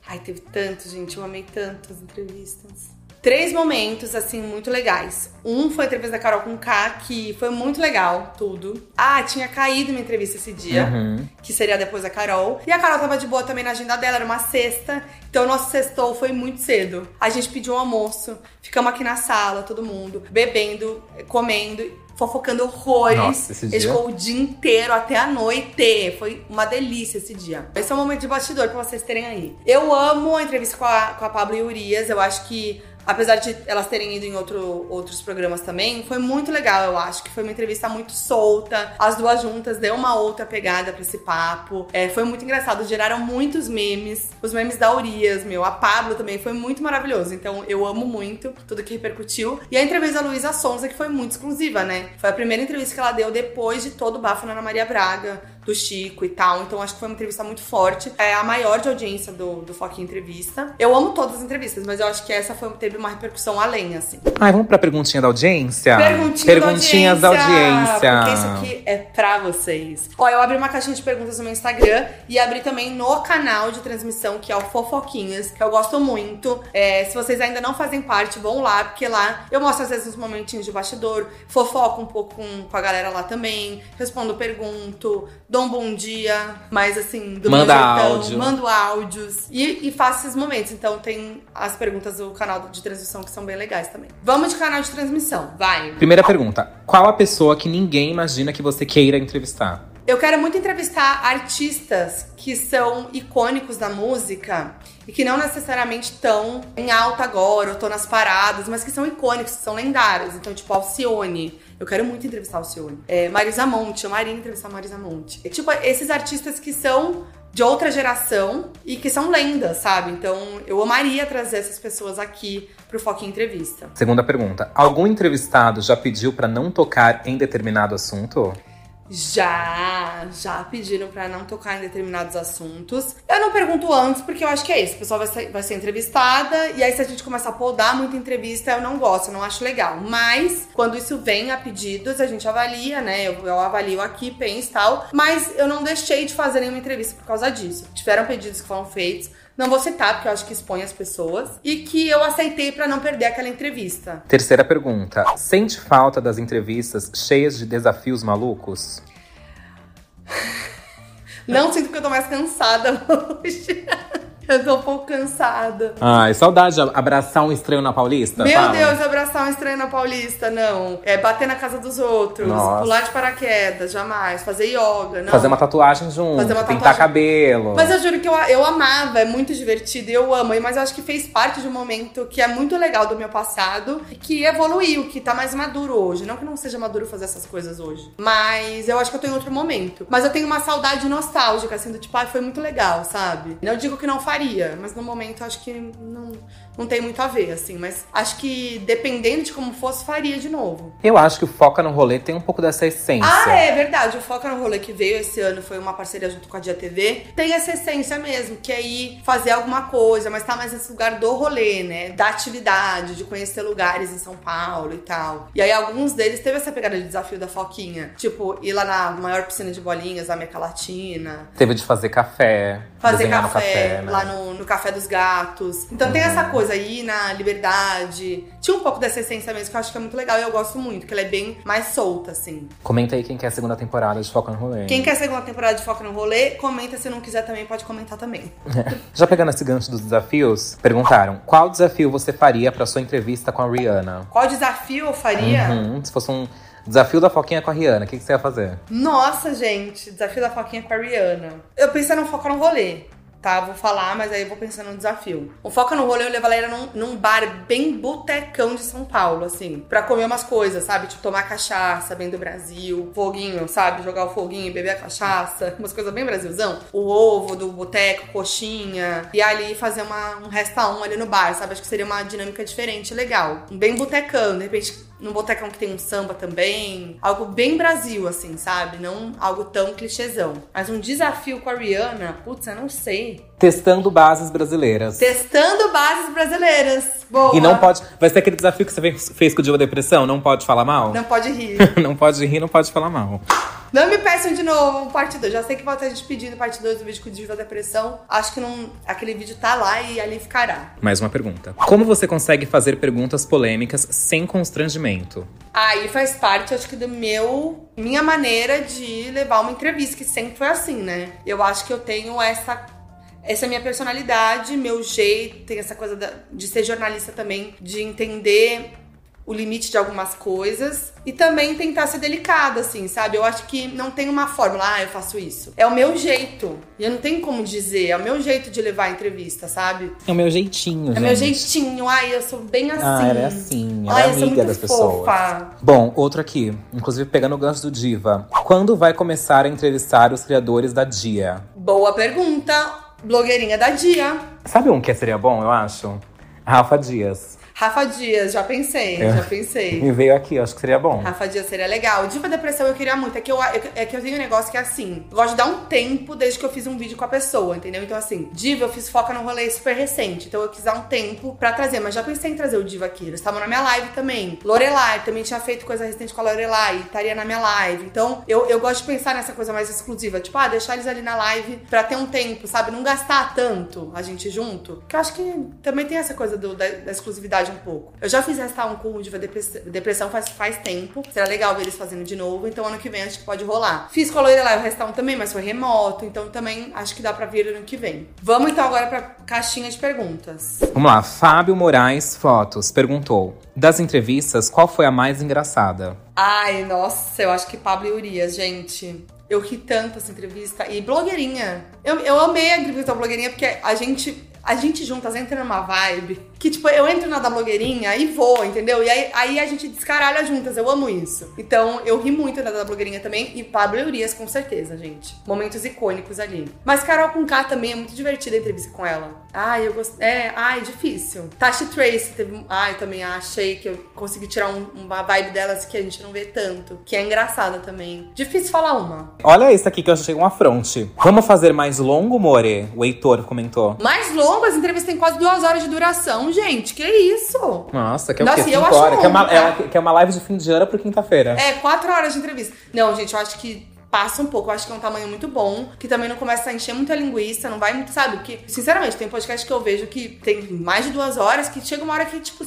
S1: Ai, teve tanto, gente. Eu amei tantas entrevistas. Três momentos, assim, muito legais. Um foi a entrevista da Carol com K, que foi muito legal, tudo. Ah, tinha caído minha entrevista esse dia,
S2: Uhum.
S1: que seria depois da Carol. E a Carol tava de boa também na agenda dela, era uma sexta. Então o nosso sextou foi muito cedo. A gente pediu um almoço, ficamos aqui na sala, todo mundo, bebendo, comendo, fofocando horrores.
S2: Nossa, esse dia-
S1: ficou o dia inteiro até a noite. Foi uma delícia esse dia. Esse é um momento de bastidor pra vocês terem aí. Eu amo a entrevista com a, com a Pablo e Urias. Eu acho que. Apesar de elas terem ido em outro, outros programas também, foi muito legal, eu acho. Que foi uma entrevista muito solta. As duas juntas deu uma outra pegada pra esse papo. É, foi muito engraçado. Geraram muitos memes. Os memes da Urias, meu. A Pablo também foi muito maravilhoso. Então eu amo muito tudo que repercutiu. E a entrevista da Luísa Sonza, que foi muito exclusiva, né? Foi a primeira entrevista que ela deu depois de todo o bafo na Ana Maria Braga, do Chico e tal. Então acho que foi uma entrevista muito forte. É a maior de audiência do, do Foquinha Entrevista. Eu amo todas as entrevistas, mas eu acho que essa foi, teve uma repercussão além, assim.
S2: Ai, vamos pra perguntinha da audiência?
S1: Perguntinha
S2: Perguntinhas
S1: da
S2: da
S1: audiência.
S2: audiência.
S1: Porque isso aqui é pra vocês. Ó, eu abri uma caixinha de perguntas no meu Instagram e abri também no canal de transmissão, que é o Fofoquinhas, que eu gosto muito. É, se vocês ainda não fazem parte, vão lá, porque lá eu mostro às vezes uns momentinhos de bastidor, fofoco um pouco com, com a galera lá também, respondo pergunto, dou um bom dia, mas assim, do
S2: Manda
S1: meu jeitão,
S2: áudio.
S1: mando áudios e, e faço esses momentos. Então tem as perguntas do canal de transmissão que são bem legais também. Vamos de canal de transmissão, vai!
S2: Primeira pergunta. Qual a pessoa que ninguém imagina que você queira entrevistar?
S1: Eu quero muito entrevistar artistas que são icônicos da música e que não necessariamente estão em alta agora ou estão nas paradas, mas que são icônicos, que são lendários. Então, tipo, Alcione. Eu quero muito entrevistar Alcione. É, Marisa Monte, eu amaria entrevistar Marisa Monte. É, tipo, esses artistas que são de outra geração e que são lendas, sabe? Então, eu amaria trazer essas pessoas aqui pro Foco em Entrevista.
S2: Segunda pergunta. Algum entrevistado já pediu pra não tocar em determinado assunto?
S1: Já, já pediram pra não tocar em determinados assuntos. Eu não pergunto antes, porque eu acho que é isso. A pessoa vai ser, vai ser entrevistada, e aí se a gente começar a podar muita entrevista, eu não gosto, eu não acho legal. Mas, quando isso vem a pedidos, a gente avalia, né? Eu, eu avalio aqui, penso e tal. Mas eu não deixei de fazer nenhuma entrevista por causa disso. Tiveram pedidos que foram feitos. Não vou citar, porque eu acho que expõe as pessoas. E que eu aceitei pra não perder aquela entrevista.
S2: Terceira pergunta. Sente falta das entrevistas cheias de desafios malucos?
S1: Não sinto que eu tô mais cansada hoje. Eu tô um pouco cansada.
S2: Ai, saudade de abraçar um estranho na Paulista.
S1: Meu
S2: fala.
S1: Deus, abraçar um estranho na Paulista, não. É bater na casa dos outros,
S2: Nossa.
S1: pular de paraquedas, jamais. Fazer yoga, não.
S2: Fazer uma tatuagem junto,
S1: Fazer uma
S2: pintar
S1: tatuagem.
S2: cabelo.
S1: Mas eu juro que eu, eu amava, é muito divertido e eu amo. Mas eu acho que fez parte de um momento que é muito legal do meu passado e que evoluiu, que tá mais maduro hoje. Não que não seja maduro fazer essas coisas hoje. Mas eu acho que eu tô em outro momento. Mas eu tenho uma saudade nostálgica, assim, do tipo, ah, foi muito legal, sabe? Não digo que não faria, mas no momento acho que não, não tem muito a ver, assim. Mas acho que dependendo de como fosse, faria de novo.
S2: Eu acho que o Foca no Rolê tem um pouco dessa essência.
S1: Ah, é verdade. O Foca no Rolê que veio esse ano foi uma parceria junto com a Dia TV. Tem essa essência mesmo, que é ir fazer alguma coisa, mas tá mais nesse lugar do rolê, né? Da atividade, de conhecer lugares em São Paulo e tal. E aí alguns deles teve essa pegada de desafio da Foquinha. Tipo, ir lá na maior piscina de bolinhas da América Latina.
S2: Teve de fazer café.
S1: Fazer café,
S2: café, né?
S1: lá no, no Café dos Gatos. Então tem essa coisa aí na liberdade. Tinha um pouco dessa essência mesmo que eu acho que é muito legal e eu gosto muito, que ela é bem mais solta, assim.
S2: Comenta aí quem quer a segunda temporada de Foca no Rolê.
S1: Quem quer a segunda temporada de Foca no Rolê, comenta. Se não quiser também, pode comentar também.
S2: Já pegando esse gancho dos desafios, perguntaram qual desafio você faria pra sua entrevista com a Rihanna?
S1: Qual desafio eu faria?
S2: Uhum, se fosse um desafio da Foquinha com a Rihanna, o que, que você ia fazer?
S1: Nossa, gente, desafio da Foquinha com a Rihanna. Eu pensei no Foca no Rolê. Tá, vou falar, mas aí eu vou pensando no desafio. O Foca no Rolê eu levo a galera num, num bar bem botecão de São Paulo, assim, pra comer umas coisas, sabe? Tipo, tomar cachaça, bem do Brasil, foguinho, sabe? Jogar o foguinho, beber a cachaça, umas coisas bem Brasilzão. O ovo do boteco, coxinha, e ali fazer uma, um resta um ali no bar, sabe? Acho que seria uma dinâmica diferente, legal. Bem botecão, de repente num botecão que tem um samba também. Algo bem Brasil, assim, sabe? Não algo tão clichêzão. Mas um desafio com a Rihanna, putz, eu não sei.
S2: Testando bases brasileiras.
S1: Testando bases brasileiras. Boa.
S2: E não pode. Vai ser aquele desafio que você fez- fez com o Diva Depressão? Não pode falar mal?
S1: Não pode rir.
S2: não pode rir, não pode falar mal.
S1: Não me peçam de novo parte 2. Já sei que vai ter gente pedindo parte 2 do vídeo com o Diva Depressão. Acho que não, aquele vídeo tá lá e ali ficará.
S2: Mais uma pergunta. Como você consegue fazer perguntas polêmicas sem constrangimento?
S1: Aí faz parte, acho que, do meu. Minha maneira de levar uma entrevista, que sempre foi assim, né? Eu acho que eu tenho essa. Essa é a minha personalidade, meu jeito, tem essa coisa de ser jornalista também, de entender o limite de algumas coisas e também tentar ser delicada, assim, sabe? Eu acho que não tem uma fórmula, ah, eu faço isso. É o meu jeito. E eu não tenho como dizer, é o meu jeito de levar a entrevista, sabe?
S2: É o meu jeitinho,
S1: É
S2: gente.
S1: meu jeitinho, ai, eu sou bem assim.
S2: Ah, ela é assim, ela
S1: ai,
S2: é
S1: eu sou
S2: amiga
S1: muito
S2: das pessoas.
S1: fofa.
S2: Bom, outro aqui, inclusive pegando o gancho do Diva. Quando vai começar a entrevistar os criadores da Dia?
S1: Boa pergunta. Blogueirinha da Dia.
S2: Sabe um que seria bom, eu acho? Rafa Dias.
S1: Rafa Dias, já pensei,
S2: É.
S1: já pensei.
S2: Me veio aqui, acho que seria bom.
S1: Rafa Dias seria legal. Diva Depressão eu queria muito. É que eu, é que eu tenho um negócio que é assim. Eu gosto de dar um tempo desde que eu fiz um vídeo com a pessoa, entendeu? Então, assim, Diva, eu fiz foca no rolê super recente. Então eu quis dar um tempo pra trazer. Mas já pensei em trazer o Diva aqui. Eles estavam na minha live também. Lorelai, também tinha feito coisa recente com a Lorelai. Estaria na minha live. Então, eu, eu gosto de pensar nessa coisa mais exclusiva. Tipo, ah, deixar eles ali na live pra ter um tempo, sabe? Não gastar tanto a gente junto. Que eu acho que também tem essa coisa do- da, da exclusividade um pouco. Eu já fiz esta um com o Diva Depress- Depressão faz, faz tempo. Será legal ver eles fazendo de novo. Então, ano que vem acho que pode rolar. Fiz com a Lorelai o restão também, mas foi remoto. Então, também acho que dá pra vir ano que vem. Vamos então agora pra caixinha de perguntas.
S2: Vamos lá, Fábio Moraes Fotos perguntou: Das entrevistas, qual foi a mais engraçada?
S1: Ai, nossa, eu acho que Pablo e Urias, gente. Eu ri tanto essa entrevista. E blogueirinha. Eu, eu amei a entrevista da blogueirinha porque a gente, a gente juntas entra numa vibe que, tipo, eu entro na da blogueirinha e vou, entendeu? E aí, aí a gente descaralha juntas, eu amo isso. Então, eu ri muito na da blogueirinha também, e Pablo Eurias, com certeza, gente. Momentos icônicos ali. Mas Carol com K também é muito divertida a entrevista com ela. Ai, eu gostei. É, ai, difícil. Tashi Trace teve. Ai, também achei que eu consegui tirar um, uma vibe delas que a gente não vê tanto. Que é engraçada também. Difícil falar uma.
S2: Olha isso aqui que eu achei um afronte. Vamos fazer mais longo, More? O Heitor comentou.
S1: Mais longo, as entrevistas têm quase duas horas de duração, gente. Que isso?
S2: Nossa, que é o
S1: Nossa,
S2: quê?
S1: eu acho
S2: horas? Que é, uma, é, que é uma live de fim de ano por quinta-feira.
S1: É, quatro horas de entrevista. Não, gente, eu acho que passa um pouco. Eu acho que é um tamanho muito bom. Que também não começa a encher muita linguiça, não vai muito, sabe? Porque, sinceramente, tem podcast que eu vejo que tem mais de duas horas que chega uma hora que, tipo.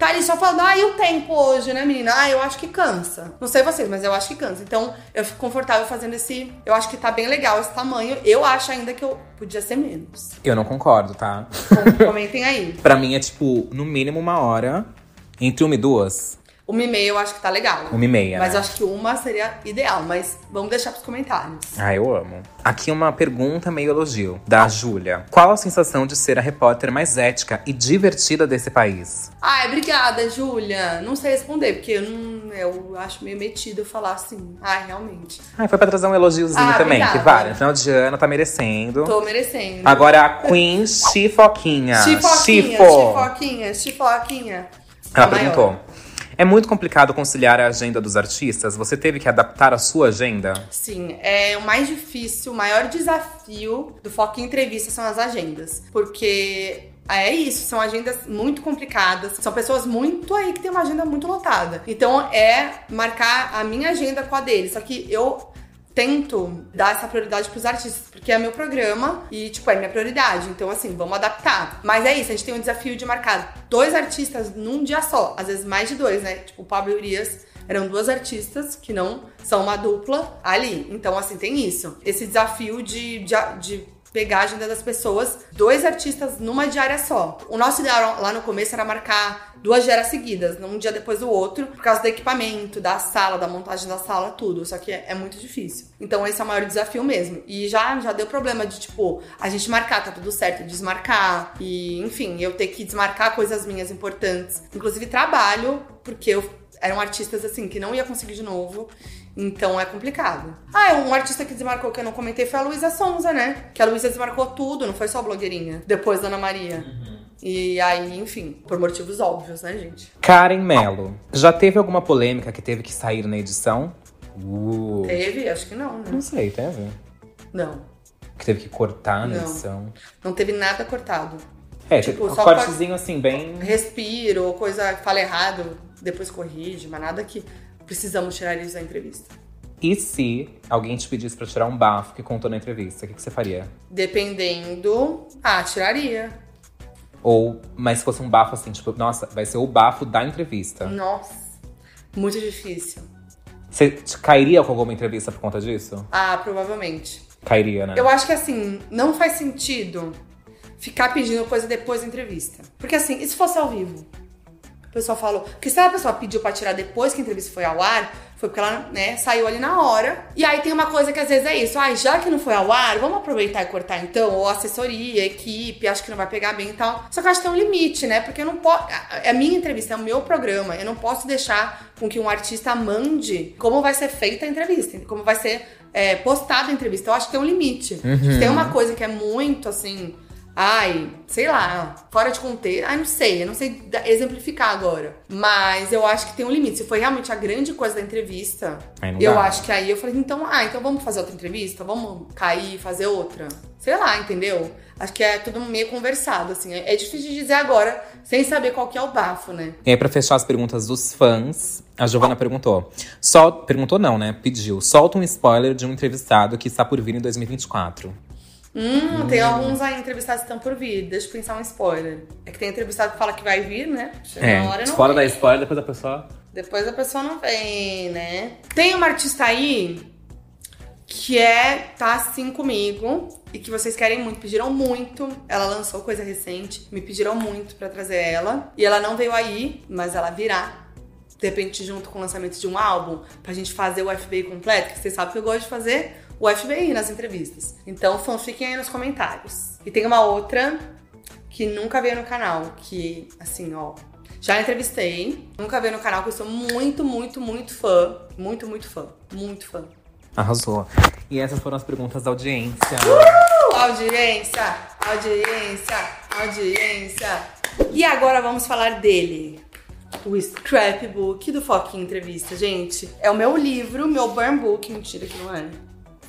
S1: Tá ali só falando, ah, e o tempo hoje, né, menina? Ah, eu acho que cansa. Não sei vocês, mas eu acho que cansa. Então, eu fico confortável fazendo esse. Eu acho que tá bem legal esse tamanho. Eu acho ainda que eu podia ser menos.
S2: Eu não concordo, tá?
S1: Então, comentem aí.
S2: pra mim é tipo, no mínimo uma hora. Entre uma e duas.
S1: Uma e meia eu acho que tá legal.
S2: Uma e meia,
S1: Mas
S2: né?
S1: eu acho que uma seria ideal. Mas vamos deixar pros comentários.
S2: Ah, eu amo. Aqui uma pergunta meio elogio, da Júlia. Qual a sensação de ser a repórter mais ética e divertida desse país?
S1: Ai, obrigada, Júlia. Não sei responder, porque eu, não, eu acho meio metido falar assim. Ai, realmente.
S2: Ah, foi pra trazer um elogiozinho
S1: Ah,
S2: também,
S1: obrigada.
S2: que vale. Final de ano tá merecendo.
S1: Tô merecendo.
S2: Agora a Queen Chifoquinha.
S1: Chifoquinha,
S2: Chifo.
S1: chifoquinha, chifoquinha.
S2: Ela perguntou. É muito complicado conciliar a agenda dos artistas? Você teve que adaptar a sua agenda?
S1: Sim, é o mais difícil, o maior desafio do Foco em Entrevista são as agendas. Porque é isso, são agendas muito complicadas, são pessoas muito aí que tem uma agenda muito lotada. Então é marcar a minha agenda com a deles. Só que eu tento dar essa prioridade pros artistas, porque é meu programa e, tipo, é minha prioridade. Então, assim, vamos adaptar. Mas é isso, a gente tem um desafio de marcar dois artistas num dia só. Às vezes mais de dois, né? Tipo, o Pablo Urias eram duas artistas que não são uma dupla ali. Então, assim, tem isso. Esse desafio de, de, de pegar a agenda das pessoas, dois artistas numa diária só. O nosso ideal lá no começo era marcar duas diárias seguidas, num dia depois do outro, por causa do equipamento, da sala, da montagem da sala, tudo. Só que é, é muito difícil. Então esse é o maior desafio mesmo. E já, já deu problema de, tipo, a gente marcar, tá tudo certo, desmarcar. E, enfim, eu ter que desmarcar coisas minhas importantes. Inclusive trabalho, porque eu eram artistas assim que não ia conseguir de novo. Então é complicado. Ah, um artista que desmarcou que eu não comentei foi a Luísa Sonza, né? Que a Luísa desmarcou tudo, não foi só a blogueirinha. Depois da Ana Maria. E aí, enfim, por motivos óbvios, né, gente?
S2: Karen Mello. Já teve alguma polêmica que teve que sair na edição? Uh,
S1: Teve? Acho que não, né?
S2: não sei, teve?
S1: Não.
S2: Que teve que cortar na
S1: Não.
S2: edição.
S1: Não teve nada cortado.
S2: É,
S1: Tipo,
S2: um
S1: só
S2: cortezinho assim, bem.
S1: Respiro, ou coisa que fala errado, depois corrige, mas nada que precisamos tirar isso da entrevista.
S2: E se alguém te pedisse pra tirar um bafo que contou na entrevista, o que, que você faria?
S1: Dependendo. Ah, tiraria.
S2: Ou, mas se fosse um bafo assim, tipo, nossa, vai ser o bafo da entrevista.
S1: Nossa. Muito difícil.
S2: Você cairia com alguma entrevista por conta disso?
S1: Ah, provavelmente.
S2: Cairia, né?
S1: Eu acho que assim, não faz sentido ficar pedindo coisa depois da entrevista. Porque assim, e se fosse ao vivo? O pessoal falou. Porque se a pessoa pediu pra tirar depois que a entrevista foi ao ar, foi porque ela, né, saiu ali na hora. E aí tem uma coisa que às vezes é isso. Ai, já que não foi ao ar, vamos aproveitar e cortar então. Ou assessoria, equipe, acho que não vai pegar bem e tal. Só que eu acho que tem um limite, né? Porque eu não posso. É a minha entrevista, é o meu programa. Eu não posso deixar com que um artista mande como vai ser feita a entrevista, como vai ser é, postada a entrevista. Eu acho que tem um limite. Se tem uma coisa que é muito assim. Ai, sei lá, fora de contexto. Ai, não sei, eu não sei exemplificar agora. Mas eu acho que tem um limite. Se foi realmente a grande coisa da entrevista, eu
S2: dá.
S1: acho que aí eu falei, então, ah, então vamos fazer outra entrevista? Vamos cair e fazer outra? Sei lá, entendeu? Acho que é tudo meio conversado, assim. É é difícil de dizer agora, sem saber qual que é o bafo, né?
S2: E aí, pra fechar as perguntas dos fãs, a Giovana perguntou. Sol... Perguntou não, né? Pediu. Solta um spoiler de um entrevistado que está por vir em 2024.
S1: Hum, tem alguns aí entrevistados que estão por vir. Deixa eu pensar um spoiler. É que tem entrevistado que fala que vai vir, né? Chega na hora não
S2: fora da spoiler, depois a pessoa.
S1: Depois a pessoa não vem, né? Tem uma artista aí que é tá assim comigo e que vocês querem muito, pediram muito. Ela lançou coisa recente, me pediram muito pra trazer ela. E ela não veio aí, mas ela virá. De repente, junto com o lançamento de um álbum, pra gente fazer o FBI completo, que vocês sabem que eu gosto de fazer o FBI nas entrevistas. Então, fiquem aí nos comentários. E tem uma outra que nunca veio no canal, que, assim, ó, já entrevistei, nunca veio no canal, que eu sou muito, muito, muito fã. Muito, muito fã. Muito fã.
S2: Arrasou. E essas foram as perguntas da audiência.
S1: Uh! Audiência, audiência, audiência. E agora vamos falar dele. O scrapbook do Foquinha Entrevista, gente. É o meu livro, meu burn book. Mentira que não é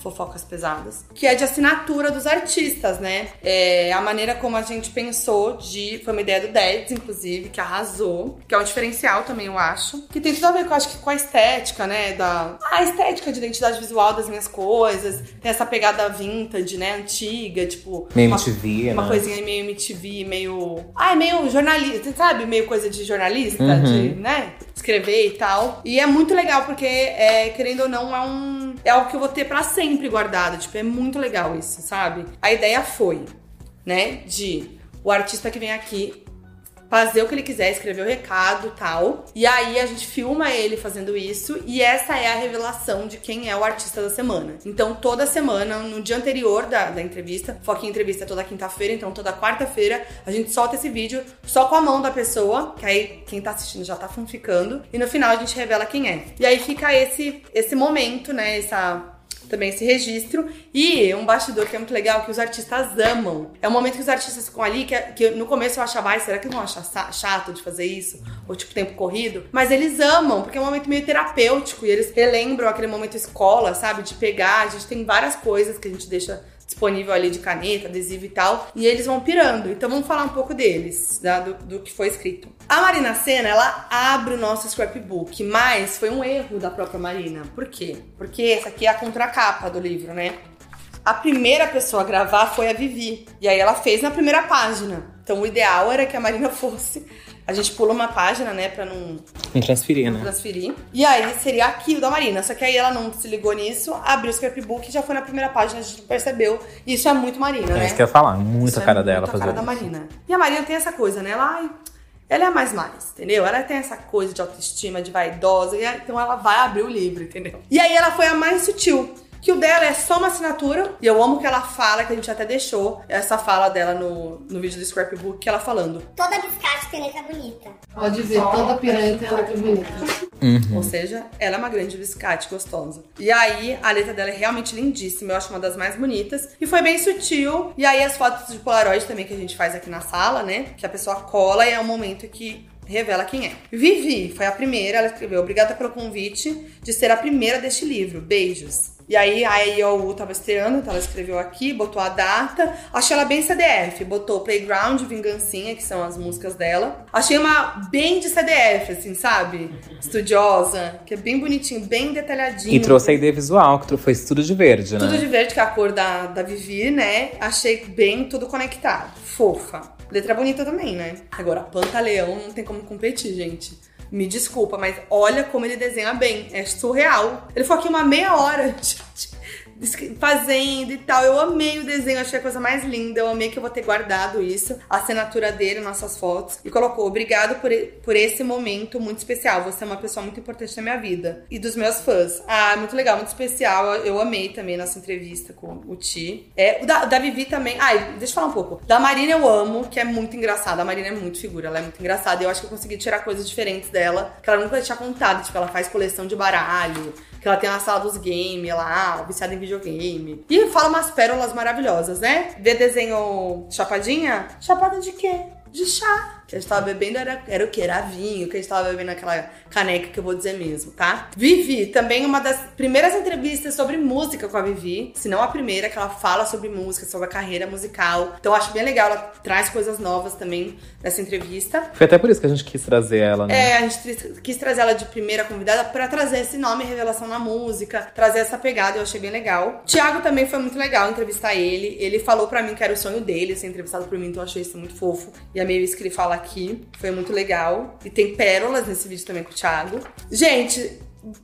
S1: fofocas pesadas, que é de assinatura dos artistas, né? É a maneira como a gente pensou de. Foi uma ideia do Deds, inclusive, que arrasou, que é um diferencial também, eu acho. Que tem tudo a ver com, acho que com a estética, né? Da, a estética de identidade visual das minhas coisas. Tem essa pegada vintage, né? Antiga, tipo.
S2: Meio uma, MTV,
S1: Uma
S2: né?
S1: coisinha meio MTV, meio. Ah, é meio jornalista, sabe? Meio coisa de jornalista, uhum. de, né? Escrever e tal. E é muito legal, porque, é, querendo ou não, é um. É algo que eu vou ter pra sempre sempre guardado. Tipo, é muito legal isso, sabe? A ideia foi, né, de o artista que vem aqui fazer o que ele quiser, escrever o recado tal. E aí a gente filma ele fazendo isso e essa é a revelação de quem é o artista da semana. Então toda semana, no dia anterior da, da entrevista, Foquinha Entrevista é toda quinta-feira, então toda quarta-feira a gente solta esse vídeo só com a mão da pessoa, que aí quem tá assistindo já tá fanficando. E no final a gente revela quem é. E aí fica esse, esse momento, né, essa também esse registro. E um bastidor que é muito legal, que os artistas amam. É um momento que os artistas ficam ali, que, que no começo eu achava, será que vão achar chato de fazer isso? Ou tipo, tempo corrido? Mas eles amam, porque é um momento meio terapêutico. E eles relembram aquele momento escola, sabe? De pegar. A gente tem várias coisas que a gente deixa disponível ali de caneta, adesivo e tal, e eles vão pirando. Então vamos falar um pouco deles, né, do, do, que foi escrito. A Marina Senna, ela abre o nosso scrapbook, mas foi um erro da própria Marina. Por quê? Porque essa aqui é a contracapa do livro, né? A primeira pessoa a gravar foi a Vivi. E aí ela fez na primeira página. Então o ideal era que a Marina fosse a gente pula uma página, né, pra não.
S2: Não transferir,
S1: não
S2: né?
S1: transferir. E aí seria aqui o da Marina. Só que aí ela não se ligou nisso, abriu o scrapbook e já foi na primeira página, a gente percebeu. E isso é muito Marina,
S2: é
S1: né?
S2: isso que eu ia falar, muito
S1: isso
S2: a cara
S1: é
S2: dela
S1: muito
S2: fazer.
S1: a cara da Marina. E a Marina tem essa coisa, né? Ela, ai, ela é a mais mais, entendeu? Ela tem essa coisa de autoestima, de vaidosa, então ela vai abrir o livro, entendeu? E aí ela foi a mais sutil que o dela é só uma assinatura. E eu amo que ela fala, que a gente até deixou essa fala dela no, no vídeo do scrapbook, que ela falando.
S3: Toda biscate tem letra bonita.
S4: Pode ver, toda piranha tem letra bonita.
S2: Uhum.
S1: Ou seja, ela é uma grande biscate gostosa. E aí, a letra dela é realmente lindíssima. Eu acho uma das mais bonitas. E foi bem sutil. E aí, as fotos de Polaroid também que a gente faz aqui na sala, né? Que a pessoa cola e é o momento que revela quem é. Vivi foi a primeira, ela escreveu: Obrigada pelo convite de ser a primeira deste livro. Beijos. E aí a IOU tava estreando, então ela escreveu aqui, botou a data. Achei ela bem CDF, botou Playground, Vingancinha, que são as músicas dela. Achei uma bem de CDF, assim, sabe? Estudiosa, que é bem bonitinho, bem detalhadinho.
S2: E trouxe a ideia visual, que foi tudo de verde, né?
S1: Tudo de verde, que é a cor da, da Vivi, né? Achei bem tudo conectado. Fofa. Letra bonita também, né? Agora, Pantaleão não tem como competir, gente. Me desculpa, mas olha como ele desenha bem. É surreal. Ele foi aqui uma meia hora de, fazendo e tal. Eu amei o desenho, achei a coisa mais linda. Eu amei que eu vou ter guardado isso, a assinatura dele, nossas fotos. E colocou: Obrigado por, por esse momento muito especial. Você é uma pessoa muito importante na minha vida. E dos meus fãs. Ah, muito legal, muito especial. Eu amei também nossa entrevista com o Ti. É, o da, da Vivi também. Ai, deixa eu falar um pouco. Da Marina eu amo, que é muito engraçada. A Marina é muito figura, ela é muito engraçada. Eu acho que eu consegui tirar coisas diferentes dela, que ela nunca tinha contado. Tipo, ela faz coleção de baralho que ela tem uma sala dos games lá, viciada em videogame. E fala umas pérolas maravilhosas, né? Vê desenho chapadinha? Chapada de quê? De chá que a gente tava bebendo era, era o que? Era vinho, que a gente tava bebendo aquela caneca que eu vou dizer mesmo, tá? Vivi, também uma das primeiras entrevistas sobre música com a Vivi, se não a primeira, que ela fala sobre música, sobre a carreira musical. Então acho bem legal, ela traz coisas novas também nessa entrevista.
S2: Foi até por isso que a gente quis trazer ela, né?
S1: É, a gente quis trazer ela de primeira convidada para trazer esse nome revelação na música, trazer essa pegada, eu achei bem legal. Tiago também foi muito legal entrevistar ele. Ele falou para mim que era o sonho dele ser entrevistado por mim, então eu achei isso muito fofo. E amei isso que ele fala aqui. Foi muito legal. E tem pérolas nesse vídeo também com o Thiago. Gente,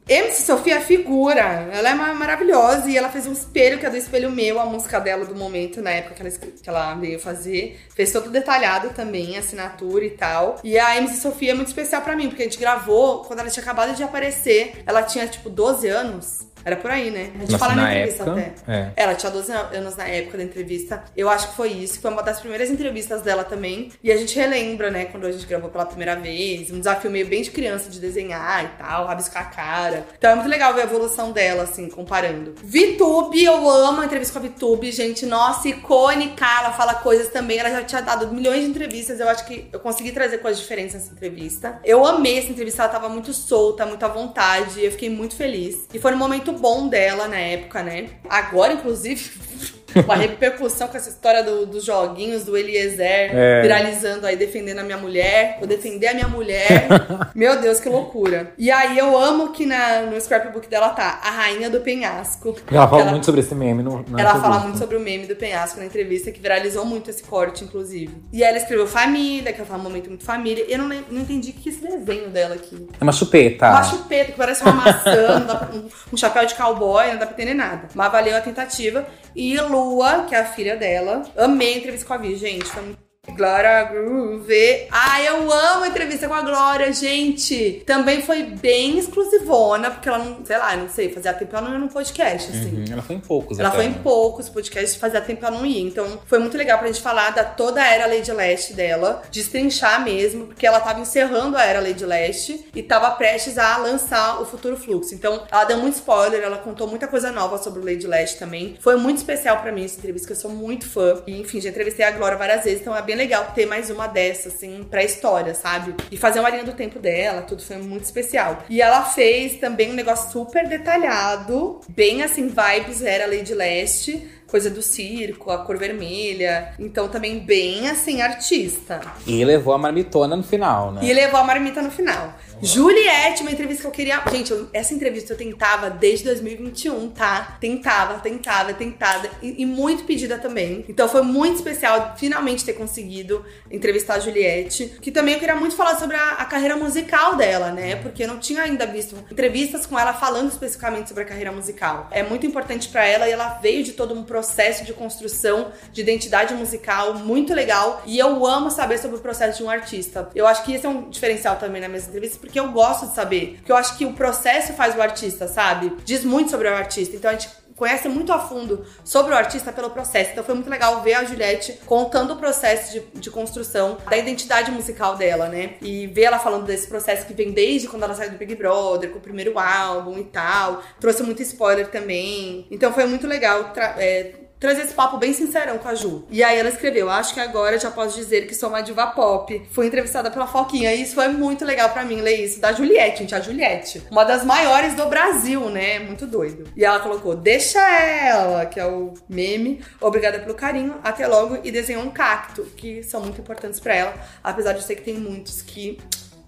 S1: MC Sofia é figura, ela é maravilhosa e ela fez um espelho que é do espelho meu, a música dela do momento, na época que ela, que ela veio fazer. Fez todo detalhado também, assinatura e tal. E a MC Sofia é muito especial para mim, porque a gente gravou quando ela tinha acabado de aparecer. Ela tinha tipo 12 anos. Era por aí, né? A gente
S2: Nossa,
S1: fala na,
S2: na
S1: entrevista
S2: época,
S1: até.
S2: é.
S1: Ela tinha 12 anos na época da entrevista. Eu acho que foi isso. Foi uma das primeiras entrevistas dela também. E a gente relembra, né, quando a gente gravou pela primeira vez. Um desafio meio bem de criança de desenhar e tal, rabiscar a cara. Então é muito legal ver a evolução dela, assim, comparando. Vitube, eu amo a entrevista com a Vitube, gente. Nossa, icônica. Ela fala coisas também. Ela já tinha dado milhões de entrevistas. Eu acho que eu consegui trazer coisas diferentes nessa entrevista. Eu amei essa entrevista. Ela tava muito solta, muito à vontade. Eu fiquei muito feliz. E foi um momento bom dela na época, né? Agora, inclusive. Uma repercussão com essa história do- dos joguinhos do Eliezer
S2: É.
S1: viralizando aí, defendendo a minha mulher. Vou defender a minha mulher. Meu Deus, que loucura. E aí eu amo que na, no scrapbook dela tá a rainha do penhasco.
S2: Ela fala
S1: Ela-
S2: muito sobre esse meme no,
S1: ela fala muito sobre o meme do penhasco na entrevista, que viralizou muito esse corte, inclusive. E ela escreveu família, que ela fala um momento muito família. Eu não, não entendi o que é esse desenho dela aqui.
S2: É uma chupeta.
S1: Uma chupeta, que parece uma maçã, pra- um, um chapéu de cowboy, não dá pra entender nada. Mas valeu a tentativa. E Lua, que é a filha dela. Amei a entrevista com a Vi, gente. Foi muito. Glória Groove. Ai, eu amo a entrevista com a Glória, gente. Também foi bem exclusivona, porque ela não, sei lá, não sei, fazia tempo ela não ia num podcast, assim.
S2: Uhum, ela foi em poucos
S1: Ela
S2: até,
S1: foi em
S2: né?
S1: poucos podcasts, fazia tempo ela não ia. Então foi muito legal pra gente falar da toda a era Lady Leste dela, destrinchar mesmo, porque ela tava encerrando a era Lady Leste e tava prestes a lançar o futuro fluxo. Então ela deu muito spoiler, ela contou muita coisa nova sobre o Lady Leste também. Foi muito especial pra mim essa entrevista, que eu sou muito fã. E enfim, já entrevistei a Glória várias vezes, então é bem legal ter mais uma dessa, assim, pra história, sabe? E fazer uma linha do tempo dela, tudo foi muito especial. E ela fez também um negócio super detalhado, bem assim, vibes era Lady Leste, coisa do circo, a cor vermelha. Então também bem assim, artista.
S2: E levou a marmitona no final, né?
S1: E levou a marmita no final. Juliette, uma entrevista que eu queria. Gente, eu- essa entrevista eu tentava desde 2021, tá? Tentava, tentava, tentada. E, e muito pedida também. Então foi muito especial finalmente ter conseguido entrevistar a Juliette. Que também eu queria muito falar sobre a, a carreira musical dela, né? Porque eu não tinha ainda visto entrevistas com ela falando especificamente sobre a carreira musical. É muito importante pra ela e ela veio de todo um processo de construção de identidade musical muito legal. E eu amo saber sobre o processo de um artista. Eu acho que esse é um diferencial também nas minhas entrevistas, porque eu gosto de saber. Porque eu acho que o processo faz o artista, sabe? Diz muito sobre o artista. Então a gente conhece muito a fundo sobre o artista pelo processo. Então foi muito legal ver a Juliette contando o processo de, de construção da identidade musical dela, né? E ver ela falando desse processo que vem desde quando ela saiu do Big Brother, com o primeiro álbum e tal. Trouxe muito spoiler também. Então foi muito legal é, trazer esse papo bem sincerão com a Ju. E aí ela escreveu: Acho que agora já posso dizer que sou uma diva pop. Fui entrevistada pela Foquinha. E isso foi muito legal pra mim ler isso. Da Juliette, gente. A Juliette. Uma das maiores do Brasil, né? Muito doido. E ela colocou: Deixa ela, que é o meme. Obrigada pelo carinho. Até logo. E desenhou um cacto, que são muito importantes pra ela. Apesar de eu sei que tem muitos que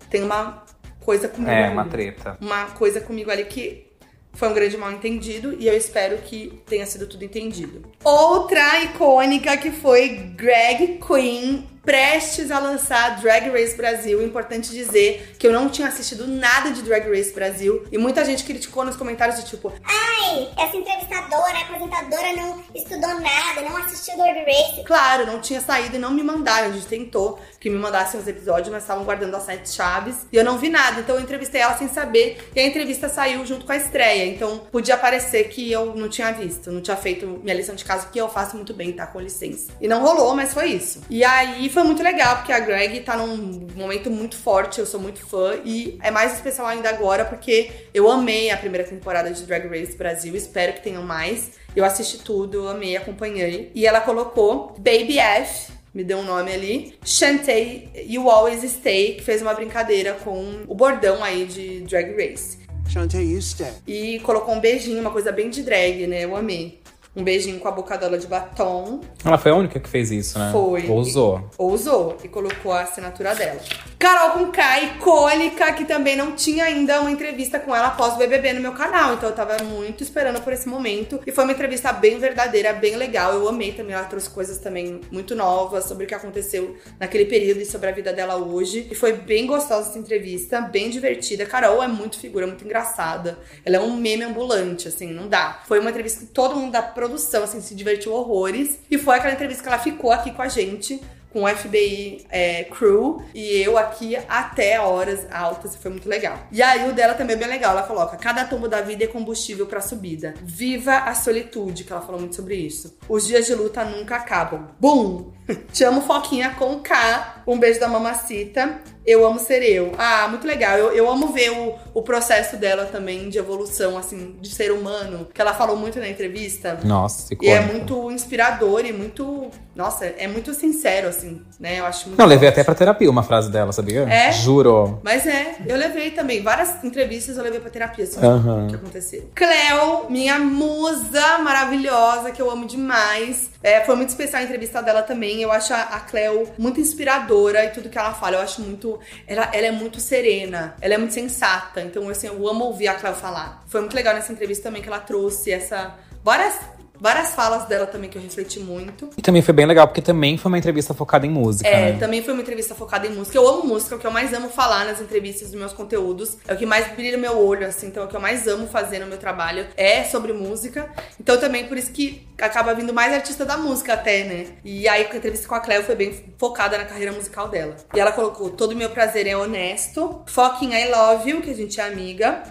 S1: tem uma coisa comigo.
S2: É,
S1: ali.
S2: uma treta.
S1: Uma coisa comigo ali que foi um grande mal entendido e eu espero que tenha sido tudo entendido. Outra icônica que foi Greg Queen, prestes a lançar Drag Race Brasil. Importante dizer que eu não tinha assistido nada de Drag Race Brasil e muita gente criticou nos comentários de tipo,
S3: Ai, essa entrevistadora, apresentadora não estudou nada, não assistiu Drag Race.
S1: Claro, não tinha saído e não me mandaram. A gente tentou que me mandassem os episódios, mas estavam guardando as sete chaves e eu não vi nada. Então eu entrevistei ela sem saber e a entrevista saiu junto com a estreia. Então podia parecer que eu não tinha visto, não tinha feito minha lição de casa, que eu faço muito bem, tá? Com licença. E não rolou, mas foi isso. E aí foi muito legal, porque a Greg tá num momento muito forte, eu sou muito fã e é mais especial ainda agora porque eu amei a primeira temporada de Drag Race Brasil, espero que tenham mais. Eu assisti tudo, amei, acompanhei. E ela colocou Baby F, me deu um nome ali. Shantae, You Always Stay, que fez uma brincadeira com o bordão aí de Drag Race.
S5: Shantae, you stay.
S1: E colocou um beijinho, uma coisa bem de drag, né? Eu amei. Um beijinho com a boca dela de batom.
S2: Ela foi a única que fez isso, né?
S1: Foi.
S2: Ousou.
S1: Ou usou e colocou a assinatura dela. Carol com K, icônica, que também não tinha ainda uma entrevista com ela após o BBB no meu canal. Então eu tava muito esperando por esse momento. E foi uma entrevista bem verdadeira, bem legal. Eu amei também. Ela trouxe coisas também muito novas sobre o que aconteceu naquele período e sobre a vida dela hoje. E foi bem gostosa essa entrevista, bem divertida. Carol é muito figura, muito engraçada. Ela é um meme ambulante, assim, não dá. Foi uma entrevista que todo mundo da produção, assim, se divertiu horrores. E foi aquela entrevista que ela ficou aqui com a gente com o FBI é, Crew e eu aqui até horas altas, foi muito legal. E aí o dela também é bem legal, ela coloca: cada tombo da vida é combustível pra subida. Viva a solitude, que ela falou muito sobre isso. Os dias de luta nunca acabam. Bum! Te amo, Foquinha com K. Um beijo da mamacita. Eu amo ser eu. Ah, muito legal. Eu, eu amo ver o, o processo dela também de evolução, assim, de ser humano, que ela falou muito na entrevista.
S2: Nossa,
S1: E é muito inspirador e muito. Nossa, é muito sincero, assim, né? Eu acho muito.
S2: Não, levei até pra terapia uma frase dela, sabia?
S1: É?
S2: Juro.
S1: Mas é, eu levei também. Várias entrevistas eu levei pra terapia, assim,
S2: Aham.
S1: que aconteceu. Cleo, minha musa maravilhosa, que eu amo demais. É, foi muito especial a entrevista dela também. Eu acho a, Cleo muito inspiradora e tudo que ela fala. Eu acho muito. Ela, ela é muito serena, ela é muito sensata. Então, assim, eu amo ouvir a Cleo falar. Foi muito legal nessa entrevista também que ela trouxe essa. Várias. Várias falas dela também que eu refleti muito.
S2: E também foi bem legal, porque também foi uma entrevista focada em música,
S1: É,
S2: né?
S1: também foi uma entrevista focada em música. Eu amo música, é o que eu mais amo falar nas entrevistas dos meus conteúdos. É o que mais brilha no meu olho, assim. Então, é o que eu mais amo fazer no meu trabalho é sobre música. Então, também por isso que acaba vindo mais artista da música até, né? E aí, a entrevista com a Cleo foi bem focada na carreira musical dela. E ela colocou: Todo meu prazer é honesto. Fucking I love you, que a gente é amiga.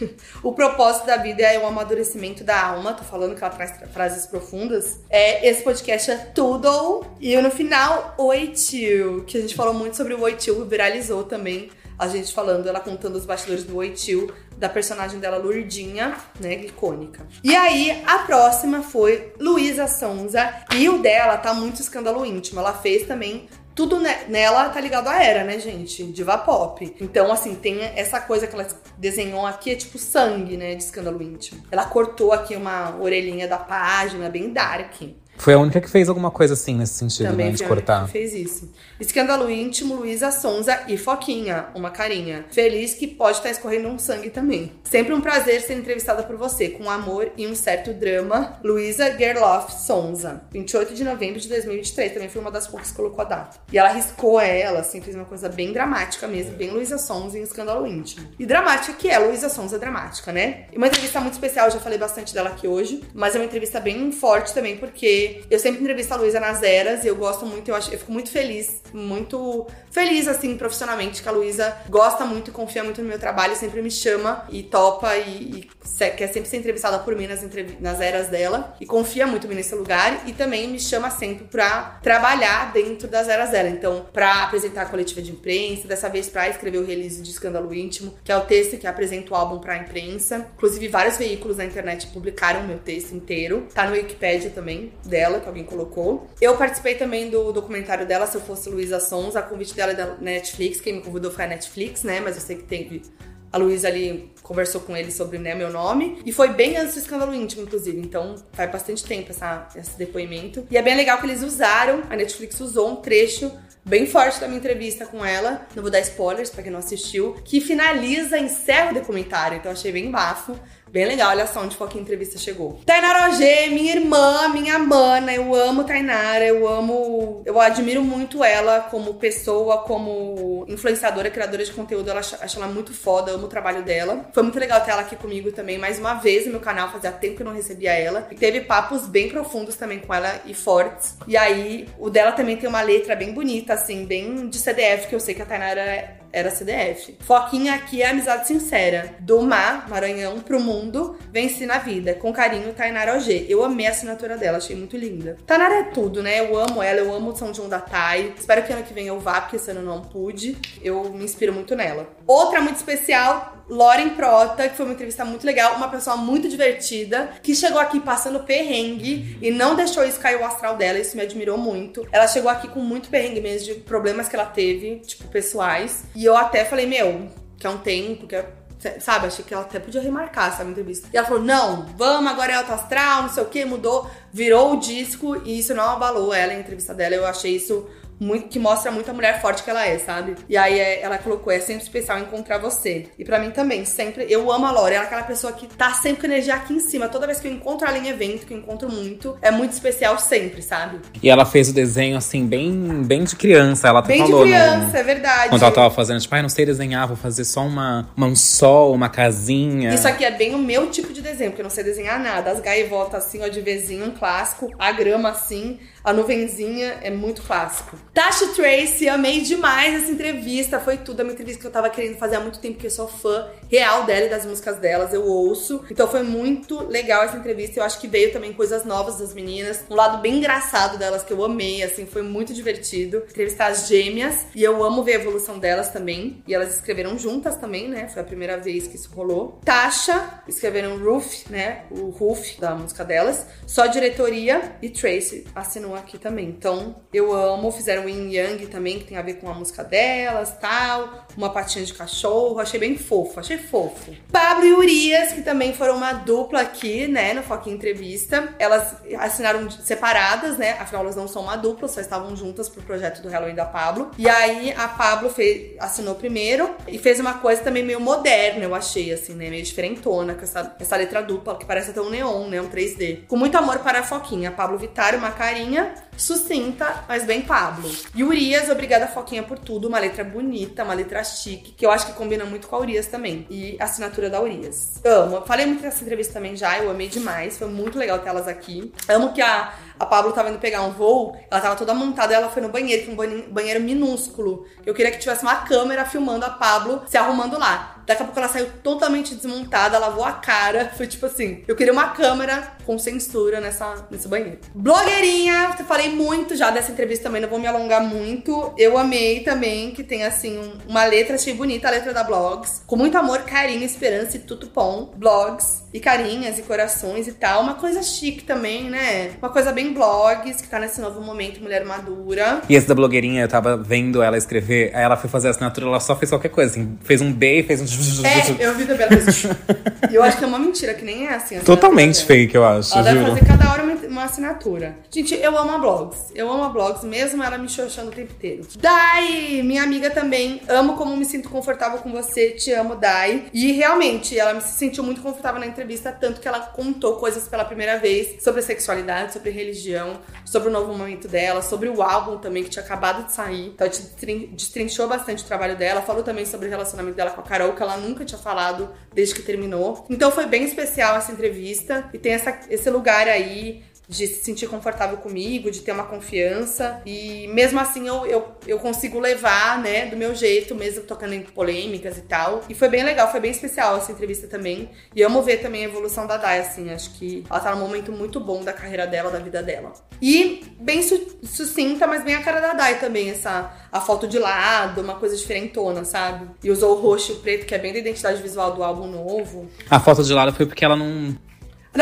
S1: O propósito da vida é o amadurecimento da alma. Tô falando que ela traz tra- frases profundas. É, esse podcast é tudo. E no final, Oi Tio, que a gente falou muito sobre o Oi Tio, viralizou também. A gente falando, ela contando os bastidores do Oi Tio, da personagem dela, Lourdinha, né, icônica. E aí, a próxima foi Luísa Sonza. E o dela tá muito escândalo íntimo. Ela fez também tudo ne- nela tá ligado à era, né, gente? Diva pop. Então, assim, tem essa coisa que ela desenhou aqui, é tipo sangue, né, de escândalo íntimo. Ela cortou aqui uma orelhinha da página, bem dark.
S2: Foi a única que fez alguma coisa assim nesse sentido,
S1: Também
S2: né? De cortar.
S1: fez isso. Escândalo íntimo, Luísa Sonza e Foquinha, uma carinha. Feliz que pode estar escorrendo um sangue também. Sempre um prazer ser entrevistada por você, com amor e um certo drama. Luísa Gerloff Sonza, 28 de novembro de 2023. Também foi uma das poucas que colocou a data. E ela riscou ela, assim, fez uma coisa bem dramática mesmo, bem Luísa Sonza em Escândalo Íntimo. E dramática que é, Luísa Sonza é dramática, né? E uma entrevista muito especial, já falei bastante dela aqui hoje, mas é uma entrevista bem forte também, porque eu sempre entrevisto a Luísa nas eras e eu gosto muito, eu, acho, eu fico muito feliz, muito feliz, assim, profissionalmente, que a Luísa gosta muito e confia muito no meu trabalho, sempre me chama e topa e, e quer sempre ser entrevistada por mim nas, nas eras dela e confia muito nesse lugar e também me chama sempre pra trabalhar dentro das eras dela. Então, pra apresentar a coletiva de imprensa, dessa vez pra escrever o release de Escândalo Íntimo, que é o texto que apresenta o álbum pra imprensa. Inclusive, vários veículos na internet publicaram meu texto inteiro. Tá no Wikipedia também, dela, que alguém colocou. Eu participei também do documentário dela, Se Eu Fosse Luísa Sons. A convite dela é da Netflix. Quem me convidou foi a Netflix, né? Mas eu sei que teve a Luísa ali conversou com ele sobre né, meu nome. E foi bem antes do escândalo íntimo, inclusive. Então faz bastante tempo essa, esse depoimento. E é bem legal que eles usaram, a Netflix usou um trecho bem forte da minha entrevista com ela. Não vou dar spoilers pra quem não assistiu. Que finaliza, encerra o documentário. Então achei bem bafo. Bem legal, olha só onde qualquer entrevista chegou. Tainara Ogê, minha irmã, minha mana, eu amo Tainara, eu amo. Eu admiro muito ela como pessoa, como influenciadora, criadora de conteúdo. Ela acho, ela muito foda, amo o trabalho dela. Foi muito legal ter ela aqui comigo também, mais uma vez no meu canal, fazia tempo que eu não recebia ela. E teve papos bem profundos também com ela e fortes. E aí, o dela também tem uma letra bem bonita, assim, bem de CDF, que eu sei que a Tainara era CDF. Foquinha aqui é amizade sincera. Do mar, Maranhão, pro mundo, vence na vida. Com carinho, Tainara OG. Eu amei a assinatura dela, achei muito linda. Tainara é tudo, né? Eu amo ela, eu amo o São João da Thay. Espero que ano que vem eu vá, porque esse ano não pude. Eu me inspiro muito nela. Outra muito especial, Lauren Prota, que foi uma entrevista muito legal, uma pessoa muito divertida, que chegou aqui passando perrengue e não deixou isso cair o astral dela, isso me admirou muito. Ela chegou aqui com muito perrengue mesmo, de problemas que ela teve, tipo, pessoais. E eu até falei, meu, que é um tempo, que é Sabe, achei que ela até podia remarcar essa entrevista. E ela falou: não, vamos, agora é alto astral, não sei o que, mudou, virou o disco e isso não abalou ela, a entrevista dela. Eu achei isso muito que mostra muito a mulher forte que ela é, sabe? E aí é, ela colocou, é sempre especial encontrar você. E pra mim também, sempre. Eu amo a Lore, ela é aquela pessoa que tá sempre com energia aqui em cima. Toda vez que eu encontro ela em evento, que eu encontro muito, é muito especial sempre, sabe?
S2: E ela fez o desenho, assim, bem, bem de criança. Ela até
S1: Bem de
S2: falou,
S1: criança,
S2: né?
S1: é verdade.
S2: Quando ela tava fazendo, tipo, ai, não sei desenhar, vou fazer só uma, uma- um sol, uma casinha.
S1: Isso aqui é bem o meu tipo de desenho, porque eu não sei desenhar nada. As gaivotas assim, ó, de vezinho, um clássico. A grama assim, a nuvenzinha é muito clássico. Tasha Tracy, amei demais essa entrevista. Foi tudo. É uma entrevista que eu tava querendo fazer há muito tempo, porque eu sou fã real dela e das músicas delas. Eu ouço. Então foi muito legal essa entrevista. Eu acho que veio também coisas novas das meninas. Um lado bem engraçado delas que eu amei, assim, foi muito divertido. Entrevistar as gêmeas. E eu amo ver a evolução delas também. E elas escreveram juntas também, né? Foi a primeira vez que isso rolou. Tasha, escreveram Roof, né? O Roof da música delas. Só diretoria. E Tracy assinou aqui também. Então eu amo. Fizeram Yin Yang também, que tem a ver com a música delas tal. Uma patinha de cachorro. Achei bem fofo. Achei fofo. Pablo e Urias, que também foram uma dupla aqui, né? No Foquinha Entrevista. Elas assinaram separadas, né? Afinal, elas não são uma dupla, só estavam juntas pro projeto do Halloween da Pablo. E aí a Pablo fez, assinou primeiro e fez uma coisa também meio moderna, eu achei, assim, né? Meio diferentona, com essa, essa letra dupla, que parece até um neon, né? Um 3D. Com muito amor para a Foquinha. Pablo Vittar, uma carinha sucinta, mas bem Pablo. E Urias, obrigada Foquinha por tudo, uma letra bonita, uma letra chique, que eu acho que combina muito com a Urias também. E assinatura da Urias. Amo. Falei muito nessa entrevista também já, eu amei demais, foi muito legal ter elas aqui. Amo que a a Pablo tava indo pegar um voo, ela tava toda montada, ela foi no banheiro, que é um banheiro minúsculo. Eu queria que tivesse uma câmera filmando a Pablo se arrumando lá. Daqui a pouco ela saiu totalmente desmontada, lavou a cara. Foi tipo assim: eu queria uma câmera com censura nessa, nesse banheiro. Blogueirinha, falei muito já dessa entrevista também, não vou me alongar muito. Eu amei também que tem assim um, uma letra, achei bonita a letra da Blogs. Com muito amor, carinho, esperança e tudo bom. Blogs e carinhas e corações e tal. Uma coisa chique também, né? Uma coisa bem blogs, que tá nesse novo momento, mulher madura.
S2: E esse da blogueirinha, eu tava vendo ela escrever, aí ela foi fazer a assinatura, ela só fez qualquer coisa, assim. Fez um B, fez um
S1: é, eu vi também. Ela fez... e eu acho que é uma mentira, que nem é assim.
S2: Totalmente fake, eu acho.
S1: Ela
S2: juro.
S1: deve fazer cada hora uma, uma, assinatura. Gente, eu amo a blogs. Eu amo a blogs, mesmo ela me xoxando o tempo inteiro. Dai, minha amiga também. Amo como me sinto confortável com você. Te amo, Dai. E realmente, ela se sentiu muito confortável na entrevista, tanto que ela contou coisas pela primeira vez sobre sexualidade, sobre religião, sobre o novo momento dela, sobre o álbum também, que tinha acabado de sair. Então, destrinchou bastante o trabalho dela. Falou também sobre o relacionamento dela com a Carol, que ela nunca tinha falado desde que terminou. Então foi bem especial essa entrevista e tem essa, esse lugar aí de se sentir confortável comigo, de ter uma confiança. E mesmo assim eu, eu, eu consigo levar, né, do meu jeito, mesmo tocando em polêmicas e tal. E foi bem legal, foi bem especial essa entrevista também. E amo ver também a evolução da Dai, assim. Acho que ela tá num momento muito bom da carreira dela, da vida dela. E bem su sucinta, mas bem a cara da Dai também, essa a foto de lado, uma coisa diferentona, sabe? E usou o roxo e o preto, que é bem da identidade visual do álbum novo.
S2: A foto de lado foi porque ela não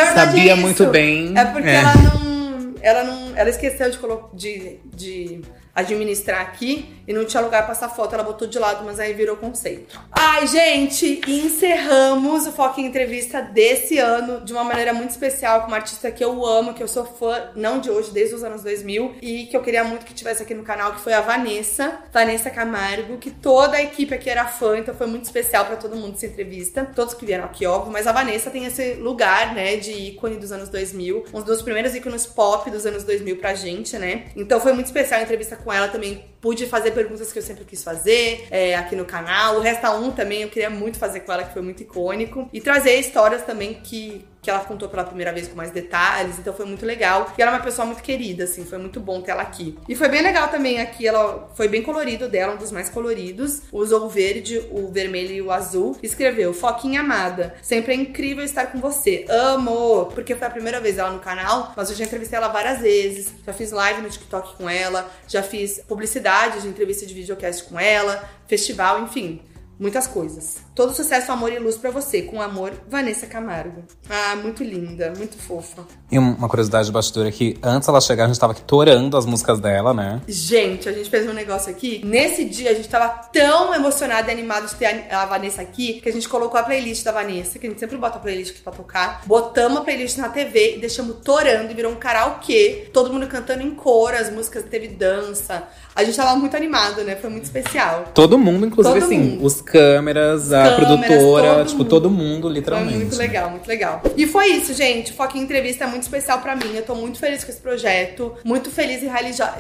S2: verdade, sabia é muito bem.
S1: É porque é. ela não. Ela não. Ela esqueceu de, de, de administrar aqui e não tinha lugar pra passar foto. Ela botou de lado, mas aí virou conceito. Ai, gente, encerramos o Foco em Entrevista desse ano de uma maneira muito especial com uma artista que eu amo, que eu sou fã, não de hoje, desde os anos 2000, e que eu queria muito que tivesse aqui no canal, que foi a Vanessa, Vanessa Camargo, que toda a equipe aqui era fã, então foi muito especial para todo mundo essa entrevista. Todos que vieram aqui, óbvio, mas a Vanessa tem esse lugar, né, de ícone dos anos 2000, um dos primeiros ícones pop dos anos 2000 pra gente, né? Então foi muito especial a entrevista com ela também pude fazer perguntas que eu sempre quis fazer é, aqui no canal. O Resta 1 também eu queria muito fazer com ela, que foi muito icônico. E trazer histórias também que, que ela contou pela primeira vez com mais detalhes, então foi muito legal. E ela é uma pessoa muito querida, assim, foi muito bom ter ela aqui. E foi bem legal também aqui, ela foi bem colorido dela, um dos mais coloridos. Usou o verde, o vermelho e o azul. Escreveu: Foquinha amada, sempre é incrível estar com você. Amo! Porque foi a primeira vez ela no canal, mas eu já entrevistei ela várias vezes. Já fiz live no TikTok com ela, já fiz publicidade de entrevista de videocast com ela, festival, enfim muitas coisas. Todo sucesso, amor e luz para você. Com amor, Vanessa Camargo. Ah, muito linda, muito fofa.
S2: E uma curiosidade de bastidor aqui, antes ela chegar, a gente tava aqui torando as músicas dela, né?
S1: Gente, a gente fez um negócio aqui. Nesse dia, a gente tava tão emocionada e animada de ter a Vanessa aqui, que a gente colocou a playlist da Vanessa, que a gente sempre bota a playlist aqui pra tocar. Botamos a playlist na TV e deixamos torando e virou um karaokê. Todo mundo cantando em cor, as músicas teve dança. A gente tava muito animado, né? Foi muito especial.
S2: Todo mundo, inclusive, Todo assim, mundo. os câmeras, a
S1: câmeras,
S2: produtora,
S1: todo
S2: tipo,
S1: mundo.
S2: todo mundo,
S1: Foi
S2: literalmente.
S1: muito legal, muito legal. E foi isso, gente. O Foquinha Entrevista é muito especial pra mim. Eu tô muito feliz com esse projeto. Muito feliz e,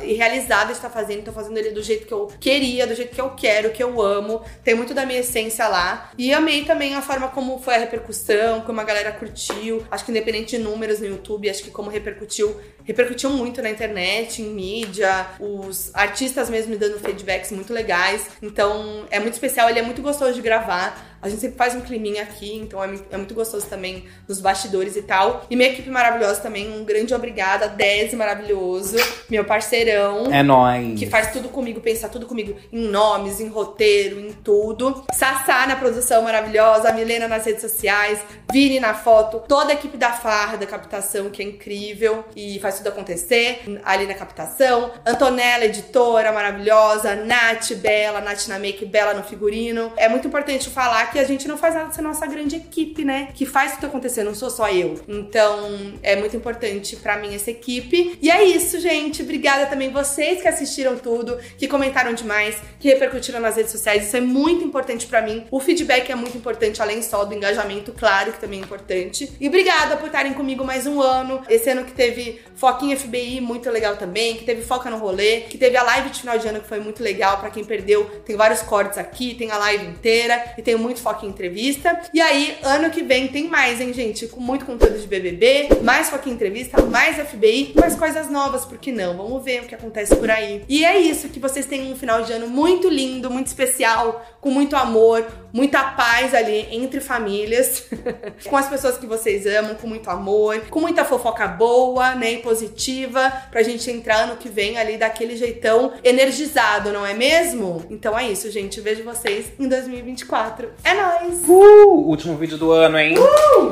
S1: e realizada de estar fazendo. Tô fazendo ele do jeito que eu queria, do jeito que eu quero, que eu amo. Tem muito da minha essência lá. E amei também a forma como foi a repercussão, como a galera curtiu. Acho que independente de números no YouTube, acho que como repercutiu, repercutiu muito na internet, em mídia. Os artistas mesmo me dando feedbacks muito legais. Então é muito especial, ele é muito gostoso de gravar. A gente sempre faz um climinha aqui, então é, é muito gostoso também nos bastidores e tal. E minha equipe maravilhosa também, um grande obrigada. Desi maravilhoso, meu parceirão.
S2: É nóis.
S1: Que faz tudo comigo, pensa tudo comigo em nomes, em roteiro, em tudo. Sassá na produção maravilhosa, a Milena nas redes sociais, Vini na foto, toda a equipe da Farra da captação, que é incrível e faz tudo acontecer ali na captação. Antonella, editora maravilhosa, Nath, Bela, Nath na make, Bela no figurino. É muito importante falar que a gente não faz nada sem nossa grande equipe, né? Que faz tudo acontecer, não sou só eu. Então, é muito importante pra mim essa equipe. E é isso, gente. Obrigada também vocês que assistiram tudo, que comentaram demais, que repercutiram nas redes sociais. Isso é muito importante pra mim. O feedback é muito importante, além só do engajamento, claro que também é importante. E obrigada por estarem comigo mais um ano. Esse ano que teve Foquinha FBI, muito legal também, que teve Foca no Rolê, que teve a live de final de ano que foi muito legal pra quem perdeu. Tem vários cortes aqui, tem a live inteira e tem muito Foca em entrevista. E aí, ano que vem tem mais, hein, gente? Com muito conteúdo de BBB, mais Foca em entrevista, mais FBI, mais coisas novas, por que não? Vamos ver o que acontece por aí. E é isso, que vocês tenham um final de ano muito lindo, muito especial, com muito amor, muita paz ali entre famílias, com as pessoas que vocês amam, com muito amor, com muita fofoca boa, né, e positiva, pra gente entrar ano que vem ali daquele jeitão energizado, não é mesmo? Então é isso, gente. Vejo vocês em 2024. É nóis!
S2: Uh, último vídeo do ano, hein?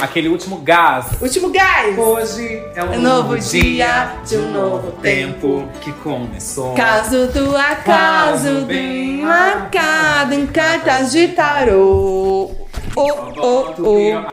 S2: Aquele último gás.
S1: Último gás!
S2: Hoje é um
S1: É novo dia de um novo
S2: tempo que começou.
S1: Caso do acaso bem marcado em cartas de tarô. Oh, oh, oh.